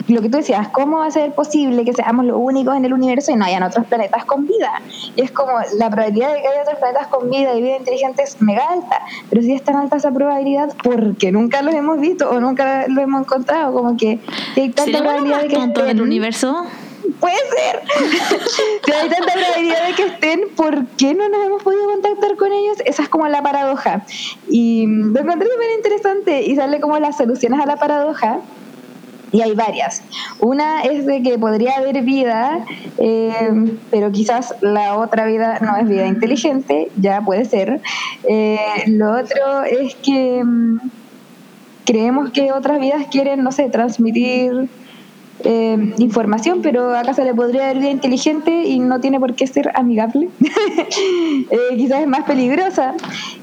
lo que tú decías, ¿cómo va a ser posible que seamos los únicos en el universo y no hayan otros planetas con vida? Y es como la probabilidad de que haya otros planetas con vida y vida inteligente es mega alta, pero si es tan alta esa probabilidad, porque nunca los hemos visto o nunca lo hemos encontrado, como que hay tanta probabilidad de que estén, el universo? Puede ser. si hay tanta probabilidad de que estén, ¿por qué no nos hemos podido contactar con ellos? Esa es como la paradoja. Y lo encontré súper interesante y sale como las soluciones a la paradoja y hay varias. Una es de que podría haber vida, eh, pero quizás la otra vida no es vida inteligente, ya puede ser. Eh, lo otro es que mm, creemos que otras vidas quieren, no sé, transmitir eh, información, pero acá se le podría dar vida inteligente y no tiene por qué ser amigable. Eh, quizás es más peligrosa.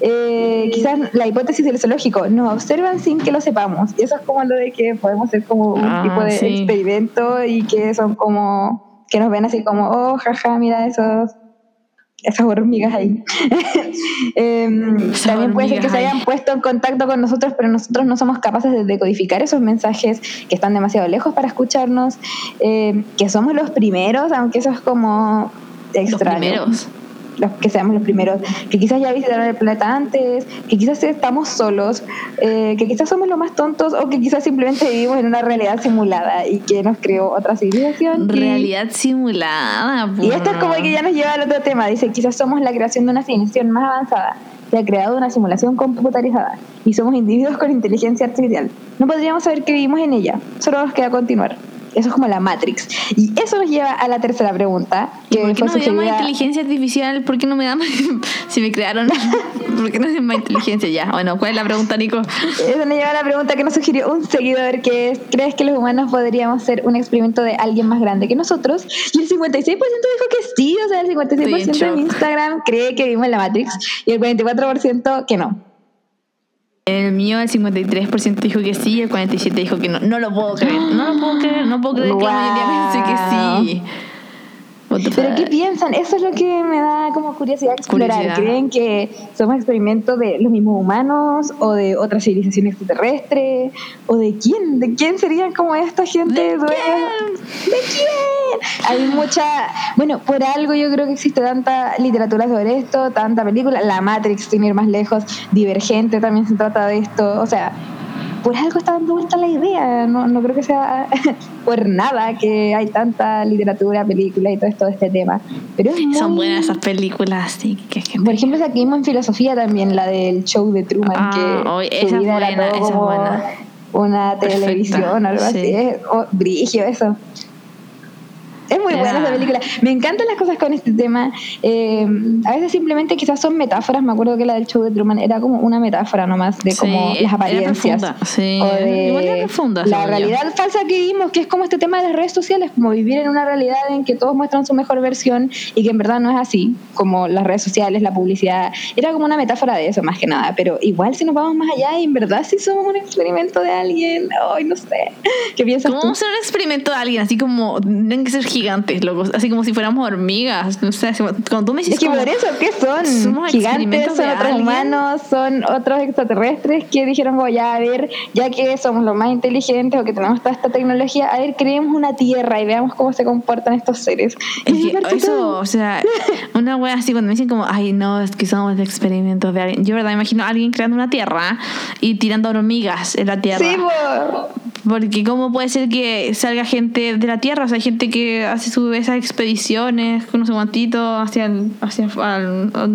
Eh, quizás la hipótesis del zoológico, nos observan sin que lo sepamos. Y eso es como lo de que podemos ser como un ah, tipo de experimento y que son como, que nos ven así como, oh, jaja, mira esos esas hormigas ahí. Em, también puede ser que se hayan puesto en contacto con nosotros, pero nosotros no somos capaces de decodificar esos mensajes que están demasiado lejos para escucharnos, em, que somos los primeros, aunque eso es como extraño. Los primeros los que seamos los primeros, que quizás ya visitaron el planeta antes, que quizás estamos solos, eh, que quizás somos los más tontos o que quizás simplemente vivimos en una realidad simulada y que nos creó otra civilización. Realidad simulada. Y esto es como que ya nos lleva al otro tema, dice, quizás somos la creación de una civilización más avanzada que ha creado una simulación computarizada y somos individuos con inteligencia artificial. No podríamos saber que vivimos en ella, solo nos queda continuar. Eso es como la Matrix. Y eso nos lleva a la tercera pregunta. Que ¿Por qué no me da más inteligencia artificial? ¿Por qué no me da más... si me crearon... ¿Por qué no es más inteligencia ya? Bueno, ¿cuál es la pregunta, Nico? Eso nos lleva a la pregunta que nos sugirió un seguidor, que es, ¿crees que los humanos podríamos ser un experimento de alguien más grande que nosotros? Y el 56% dijo que sí, o sea, el 56% en Instagram cree que vivimos en la Matrix y el 44% que no. El mío, el 53% dijo que sí, el 47% dijo que no. No lo puedo creer, no lo puedo creer, no puedo creer que la mayoría piense que sí. Pero ¿qué piensan? Eso es lo que me da como curiosidad explorar. ¿Creen que somos experimentos de los mismos humanos o de otra civilización extraterrestre? ¿O de quién? ¿De quién serían como esta gente? ¿De quién? ¿De quién? Hay mucha... Bueno, por algo yo creo que existe tanta literatura sobre esto, tanta película. La Matrix, sin ir más lejos, Divergente también se trata de esto. O sea, por algo está dando vuelta la idea. No, no creo que sea por nada que hay tanta literatura, película y todo esto de este tema. Pero Son buenas esas películas, sí. Que Por ejemplo, aquí vimos en filosofía también la del show de Truman. Ah, que esa, es buena, esa es buena. Una televisión o algo así. Es, oh, brigio eso. Es muy muy buena esa película. Me encantan las cosas con este tema. Eh, a veces simplemente quizás son metáforas. Me acuerdo que la del show de Truman era como una metáfora nomás de como las apariencias. Sí, o de profunda, la realidad falsa que vimos, que es como este tema de las redes sociales, como vivir en una realidad en que todos muestran su mejor versión y que en verdad no es así, como las redes sociales, la publicidad. Era como una metáfora de eso más que nada. Pero igual si nos vamos más allá, y en verdad si somos un experimento de alguien, ay, no sé. ¿Qué piensas ¿Cómo ser un experimento de alguien? Así como, tienen que ser gigantes, locos. Así como si fuéramos hormigas. No sé, cuando tú me dices. Es que por eso, ¿qué son? Gigantes, son otros humanos, son otros extraterrestres que dijeron, voy a ver, ya que somos los más inteligentes o que tenemos toda esta tecnología, a ver, creemos una tierra y veamos cómo se comportan estos seres. eso, o sea, una wea así cuando me dicen como, ay, no, es que somos experimentos de alguien. Yo, verdad, imagino a alguien creando una tierra y tirando hormigas en la tierra. Sí, porque cómo puede ser que salga gente de la Tierra, o sea, hay gente que hace su, esas expediciones con unos guantitos hacia, hacia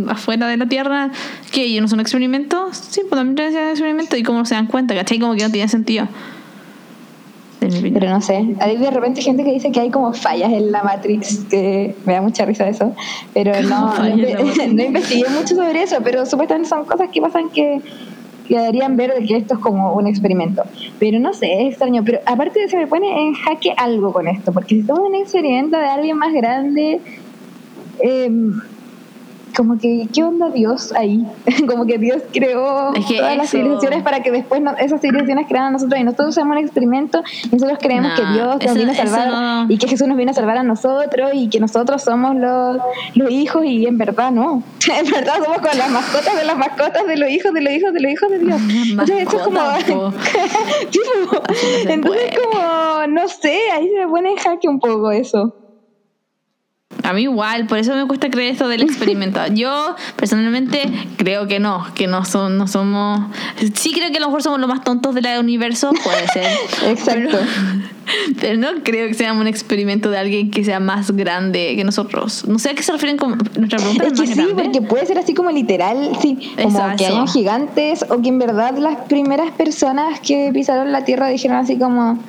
afuera de la Tierra, que ellos no son experimentos, sí, pues también son experimentos y cómo se dan cuenta, ¿cachai? Como que no tiene sentido. Pero no sé, hay de repente gente que dice que hay como fallas en la Matrix, que me da mucha risa eso, pero no, no, no investigué mucho sobre eso, pero supuestamente son cosas que pasan que quedarían ver de que esto es como un experimento. Pero no sé, es extraño. Pero aparte se me pone en jaque algo con esto, porque si estamos en un experimento de alguien más grande, eh, como que, ¿qué onda Dios ahí? como que Dios creó todas las civilizaciones para que después esas civilizaciones crearan a nosotros y nosotros hacemos un experimento y nosotros creemos que Dios nos viene a salvar y que Jesús nos viene a salvar a nosotros y que nosotros somos los, los hijos y en verdad no. en verdad somos con las mascotas de las mascotas de los hijos de los hijos de los hijos de Dios. Entonces eso es como... Entonces como, no sé, ahí se me pone en jaque un poco eso. A mí igual, por eso me cuesta creer esto del experimento. Yo personalmente creo que no, que no son, no somos. Sí creo que a lo mejor somos los más tontos del universo, puede ser. Exacto. Pero, no creo que seamos un experimento de alguien que sea más grande que nosotros. No sé a qué se refieren con nuestra pregunta. Es, que sí, porque puede ser así como literal, sí, como que hayan gigantes o que en verdad las primeras personas que pisaron la Tierra dijeron así como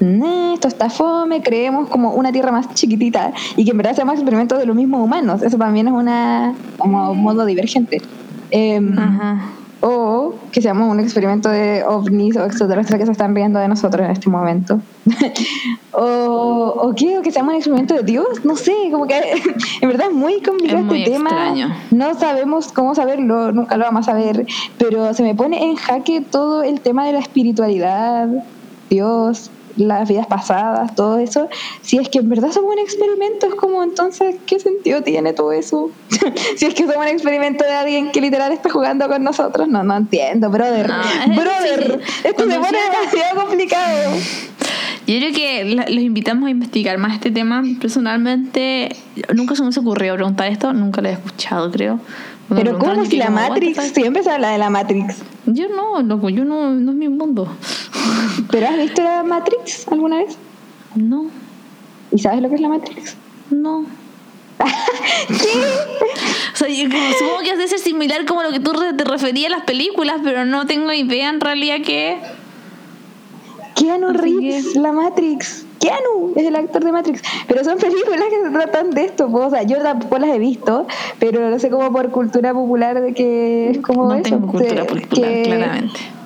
esto está fome, creemos como una tierra más chiquitita y que en verdad seamos experimentos de los mismos humanos. Eso también es una como modo divergente. Em, o que seamos un experimento de ovnis o extraterrestres que se están riendo de nosotros en este momento. o, o, qué, o que seamos un experimento de Dios, no sé, como que en verdad es muy complicado este tema. No sabemos cómo saberlo, nunca lo vamos a saber, pero se me pone en jaque todo el tema de la espiritualidad, Dios, las vidas pasadas, todo eso, si es que en verdad somos un experimento, es como entonces, ¿qué sentido tiene todo eso? si es que somos un experimento de alguien que literal está jugando con nosotros, no, no entiendo, brother. brother, esto se pone demasiado complicado. Yo creo que los invitamos a investigar más este tema. Personalmente, nunca se me ocurrió preguntar esto, nunca lo he escuchado, creo. Pero ¿cómo si la Matrix? Siempre se habla de la Matrix. Yo no, loco, yo no, no es mi mundo. ¿Pero has visto la Matrix alguna vez? No. ¿Y sabes lo que es la Matrix? No. ¿Qué? O sea, yo supongo que hace ser similar como lo que tú te referías a las películas, pero no tengo idea en realidad qué. Keanu Reeves, la Matrix. Keanu es el actor de Matrix. Pero son películas que se tratan de esto. o sea, yo tampoco las he visto, pero no sé cómo por cultura popular de que es como no eso. Tengo cultura popular, claramente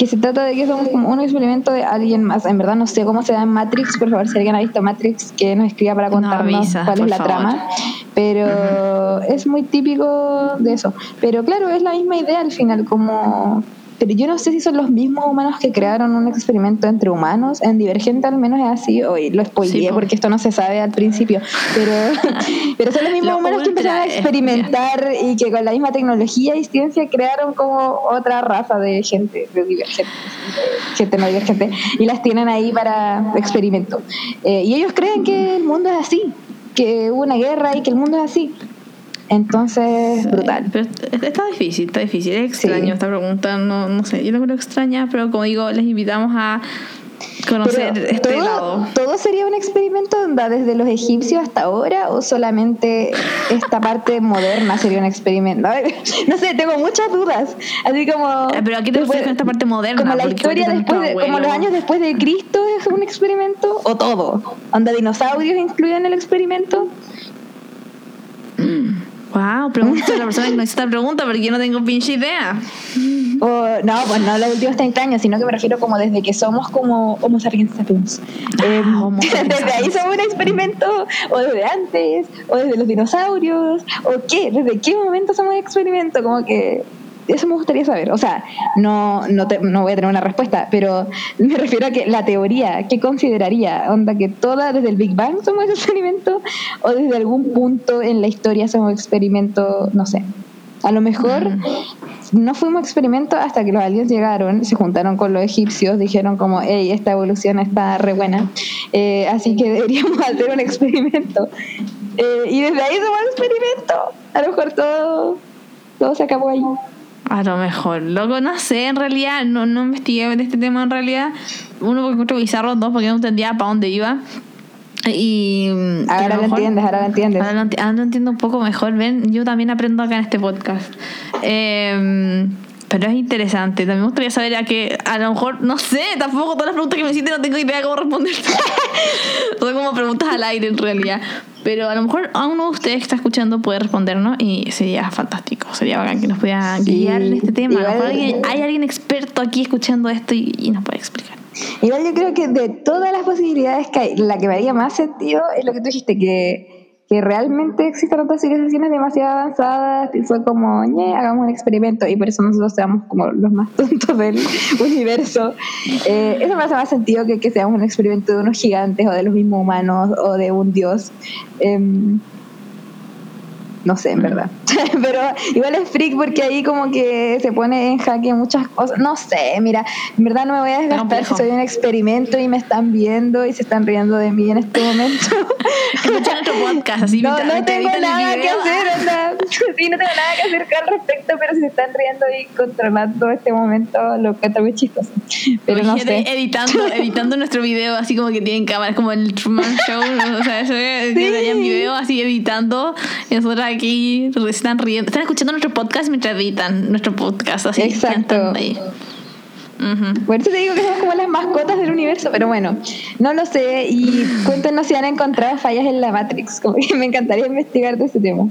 que se trata de que somos como un experimento de alguien más. En verdad no sé cómo se da en Matrix, por favor, si alguien ha visto Matrix, que nos escriba para contarnos cuál es la trama. Pero es muy típico de eso. Pero claro, es la misma idea al final, como pero yo no sé si son los mismos humanos que crearon un experimento entre humanos. En Divergente al menos es así, hoy lo spoileé porque esto no se sabe al principio, pero, pero son los mismos humanos que empezaron a experimentar y que con la misma tecnología y ciencia crearon como otra raza de gente, de divergente, gente no divergente, y las tienen ahí para experimento. Eh, y ellos creen que el mundo es así, que hubo una guerra y que el mundo es así. Entonces, brutal. Pero está difícil, está difícil. Es extraño esta pregunta, no, no sé, yo la creo extraña, pero como digo, les invitamos a conocer este todo, lado. ¿Todo sería un experimento desde los egipcios hasta ahora o solamente esta parte moderna sería un experimento? no sé, tengo muchas dudas. Así como... Eh, ¿Pero aquí te refieres con esta parte moderna? Como la historia después de, como los años después de Cristo es un experimento? ¿O todo? ¿Onda dinosaurios incluidos en el experimento? Wow, pregunta a la persona que me hizo esta pregunta porque yo no tengo pinche idea. O, no, pues no los últimos 30 años, sino que me refiero como desde que somos como Homo sapiens sapiens. Eh, Homo sapiens desde ahí somos un experimento, o desde antes, o desde los dinosaurios, o qué, desde qué momento somos un experimento, como que eso me gustaría saber. O sea, no, no, te- no voy a tener una respuesta, pero me refiero a que la teoría, ¿qué consideraría? ¿Onda que toda desde el Big Bang somos experimento? ¿O desde algún punto en la historia somos experimento? No sé. A lo mejor no fuimos experimento hasta que los aliens llegaron, se juntaron con los egipcios, dijeron como, hey, esta evolución está re buena, eh, así que deberíamos hacer un experimento. Eh, y desde ahí somos experimento. A lo mejor todo, todo se acabó ahí. A lo mejor, loco, no sé, en realidad, no, no investigué de este tema en realidad. Uno porque encuentro bizarro, dos porque no entendía para dónde iba. Y a Ahora lo entiendes, ahora lo entiendes. Ahora lo, ahora lo entiendo un poco mejor, ven, yo también aprendo acá en este podcast. Eh, pero es interesante, también me gustaría saber a que a lo mejor, no sé, tampoco todas las preguntas que me hiciste no tengo idea cómo responder. Son como preguntas al aire en realidad. Pero a lo mejor a uno de ustedes que está escuchando puede respondernos y sería fantástico, sería bacán que nos pudiera Sí, guiar en este tema. A lo mejor igual- alguien- hay alguien experto aquí escuchando esto y, y nos puede explicar. Igual yo creo que de todas las posibilidades que hay, la que me haría más sentido es lo que tú dijiste, que, que realmente existen otras civilizaciones demasiado avanzadas y fue como, ñe, hagamos un experimento y por eso nosotros seamos como los más tontos del universo. Eh, eso me hace más sentido que que seamos un experimento de unos gigantes o de los mismos humanos o de un dios. Em, no sé, en verdad. Pero igual es freak porque ahí como que se pone en jaque muchas cosas. No sé, mira, en verdad no me voy a desgastar si soy un experimento y me están viendo y se están riendo de mí en este momento. Escucha nuestro podcast, así no, no tengo nada que hacer, onda. Sí, no tengo nada que hacer al respecto, pero si se están riendo y controlando este momento, lo encuentro muy chistoso. Pero no sé. editando, editando nuestro video así como que tienen cámaras como el Truman Show, o sea, eso es, que tenían video así editando y nosotros aquí están riendo, están escuchando nuestro podcast mientras editan nuestro podcast así. Exacto. ahí. Ujú. Por eso te digo que somos como las mascotas del universo, pero bueno, no lo sé. Y cuéntenos si han encontrado fallas en la Matrix. Como que me encantaría investigar de ese tema.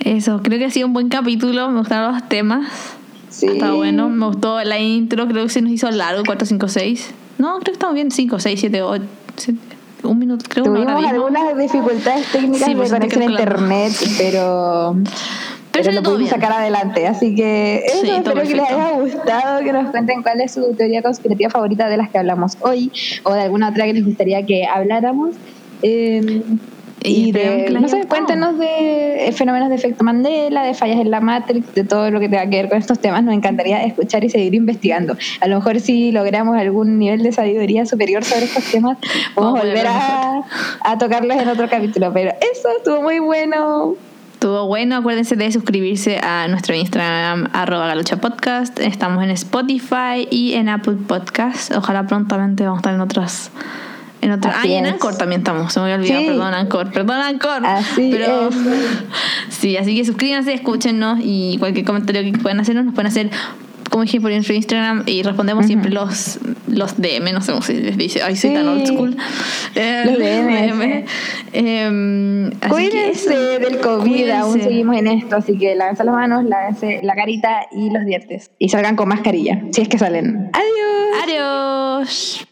Eso, creo que ha sido un buen capítulo, me gustaron los temas. Sí. Está bueno, me gustó la intro, creo que se nos hizo largo, 4, 5, 6. No, creo que estamos bien, 5, 6, 7, 8. Un minuto, creo, una hora Tuvimos algunas dificultades técnicas Sí, de estoy conexión a internet, pero, pero, salió lo pudimos sacar adelante. Así que eso, Sí, todo espero que les haya gustado, que nos cuenten cuál es su teoría conspirativa favorita de las que hablamos hoy o de alguna otra que les gustaría que habláramos. Eh, Y de, no sé, cuéntenos de eh, fenómenos de efecto Mandela, de fallas en la Matrix, de todo lo que tenga que ver con estos temas. Nos encantaría escuchar y seguir investigando. A lo mejor si logramos algún nivel de sabiduría superior sobre estos temas, Vamos a volver a, a tocarlos en otro capítulo. Pero eso estuvo muy bueno. Estuvo bueno, acuérdense de suscribirse a nuestro Instagram, arroba galucha podcast. Estamos en Spotify y en Apple Podcast. Ojalá prontamente vamos a estar en otras. En otras. Así Ah, y en. Anchor también estamos. Se me había olvidado, Sí. perdón, Anchor. Perdón, Anchor. Así Pero, es. Sí, así que suscríbanse, escúchenos y cualquier comentario que puedan hacernos, nos pueden hacer. Como dije por nuestro Instagram y respondemos siempre los, los DM, no sé cómo se les dice. Ay, soy Sí. tan old school. Eh, Los DMs. Em, así que Cuídense del COVID, aún seguimos en esto, así que lávense las manos, lávense la carita y los dientes. Y salgan con mascarilla, si es que salen. Adiós. Adiós.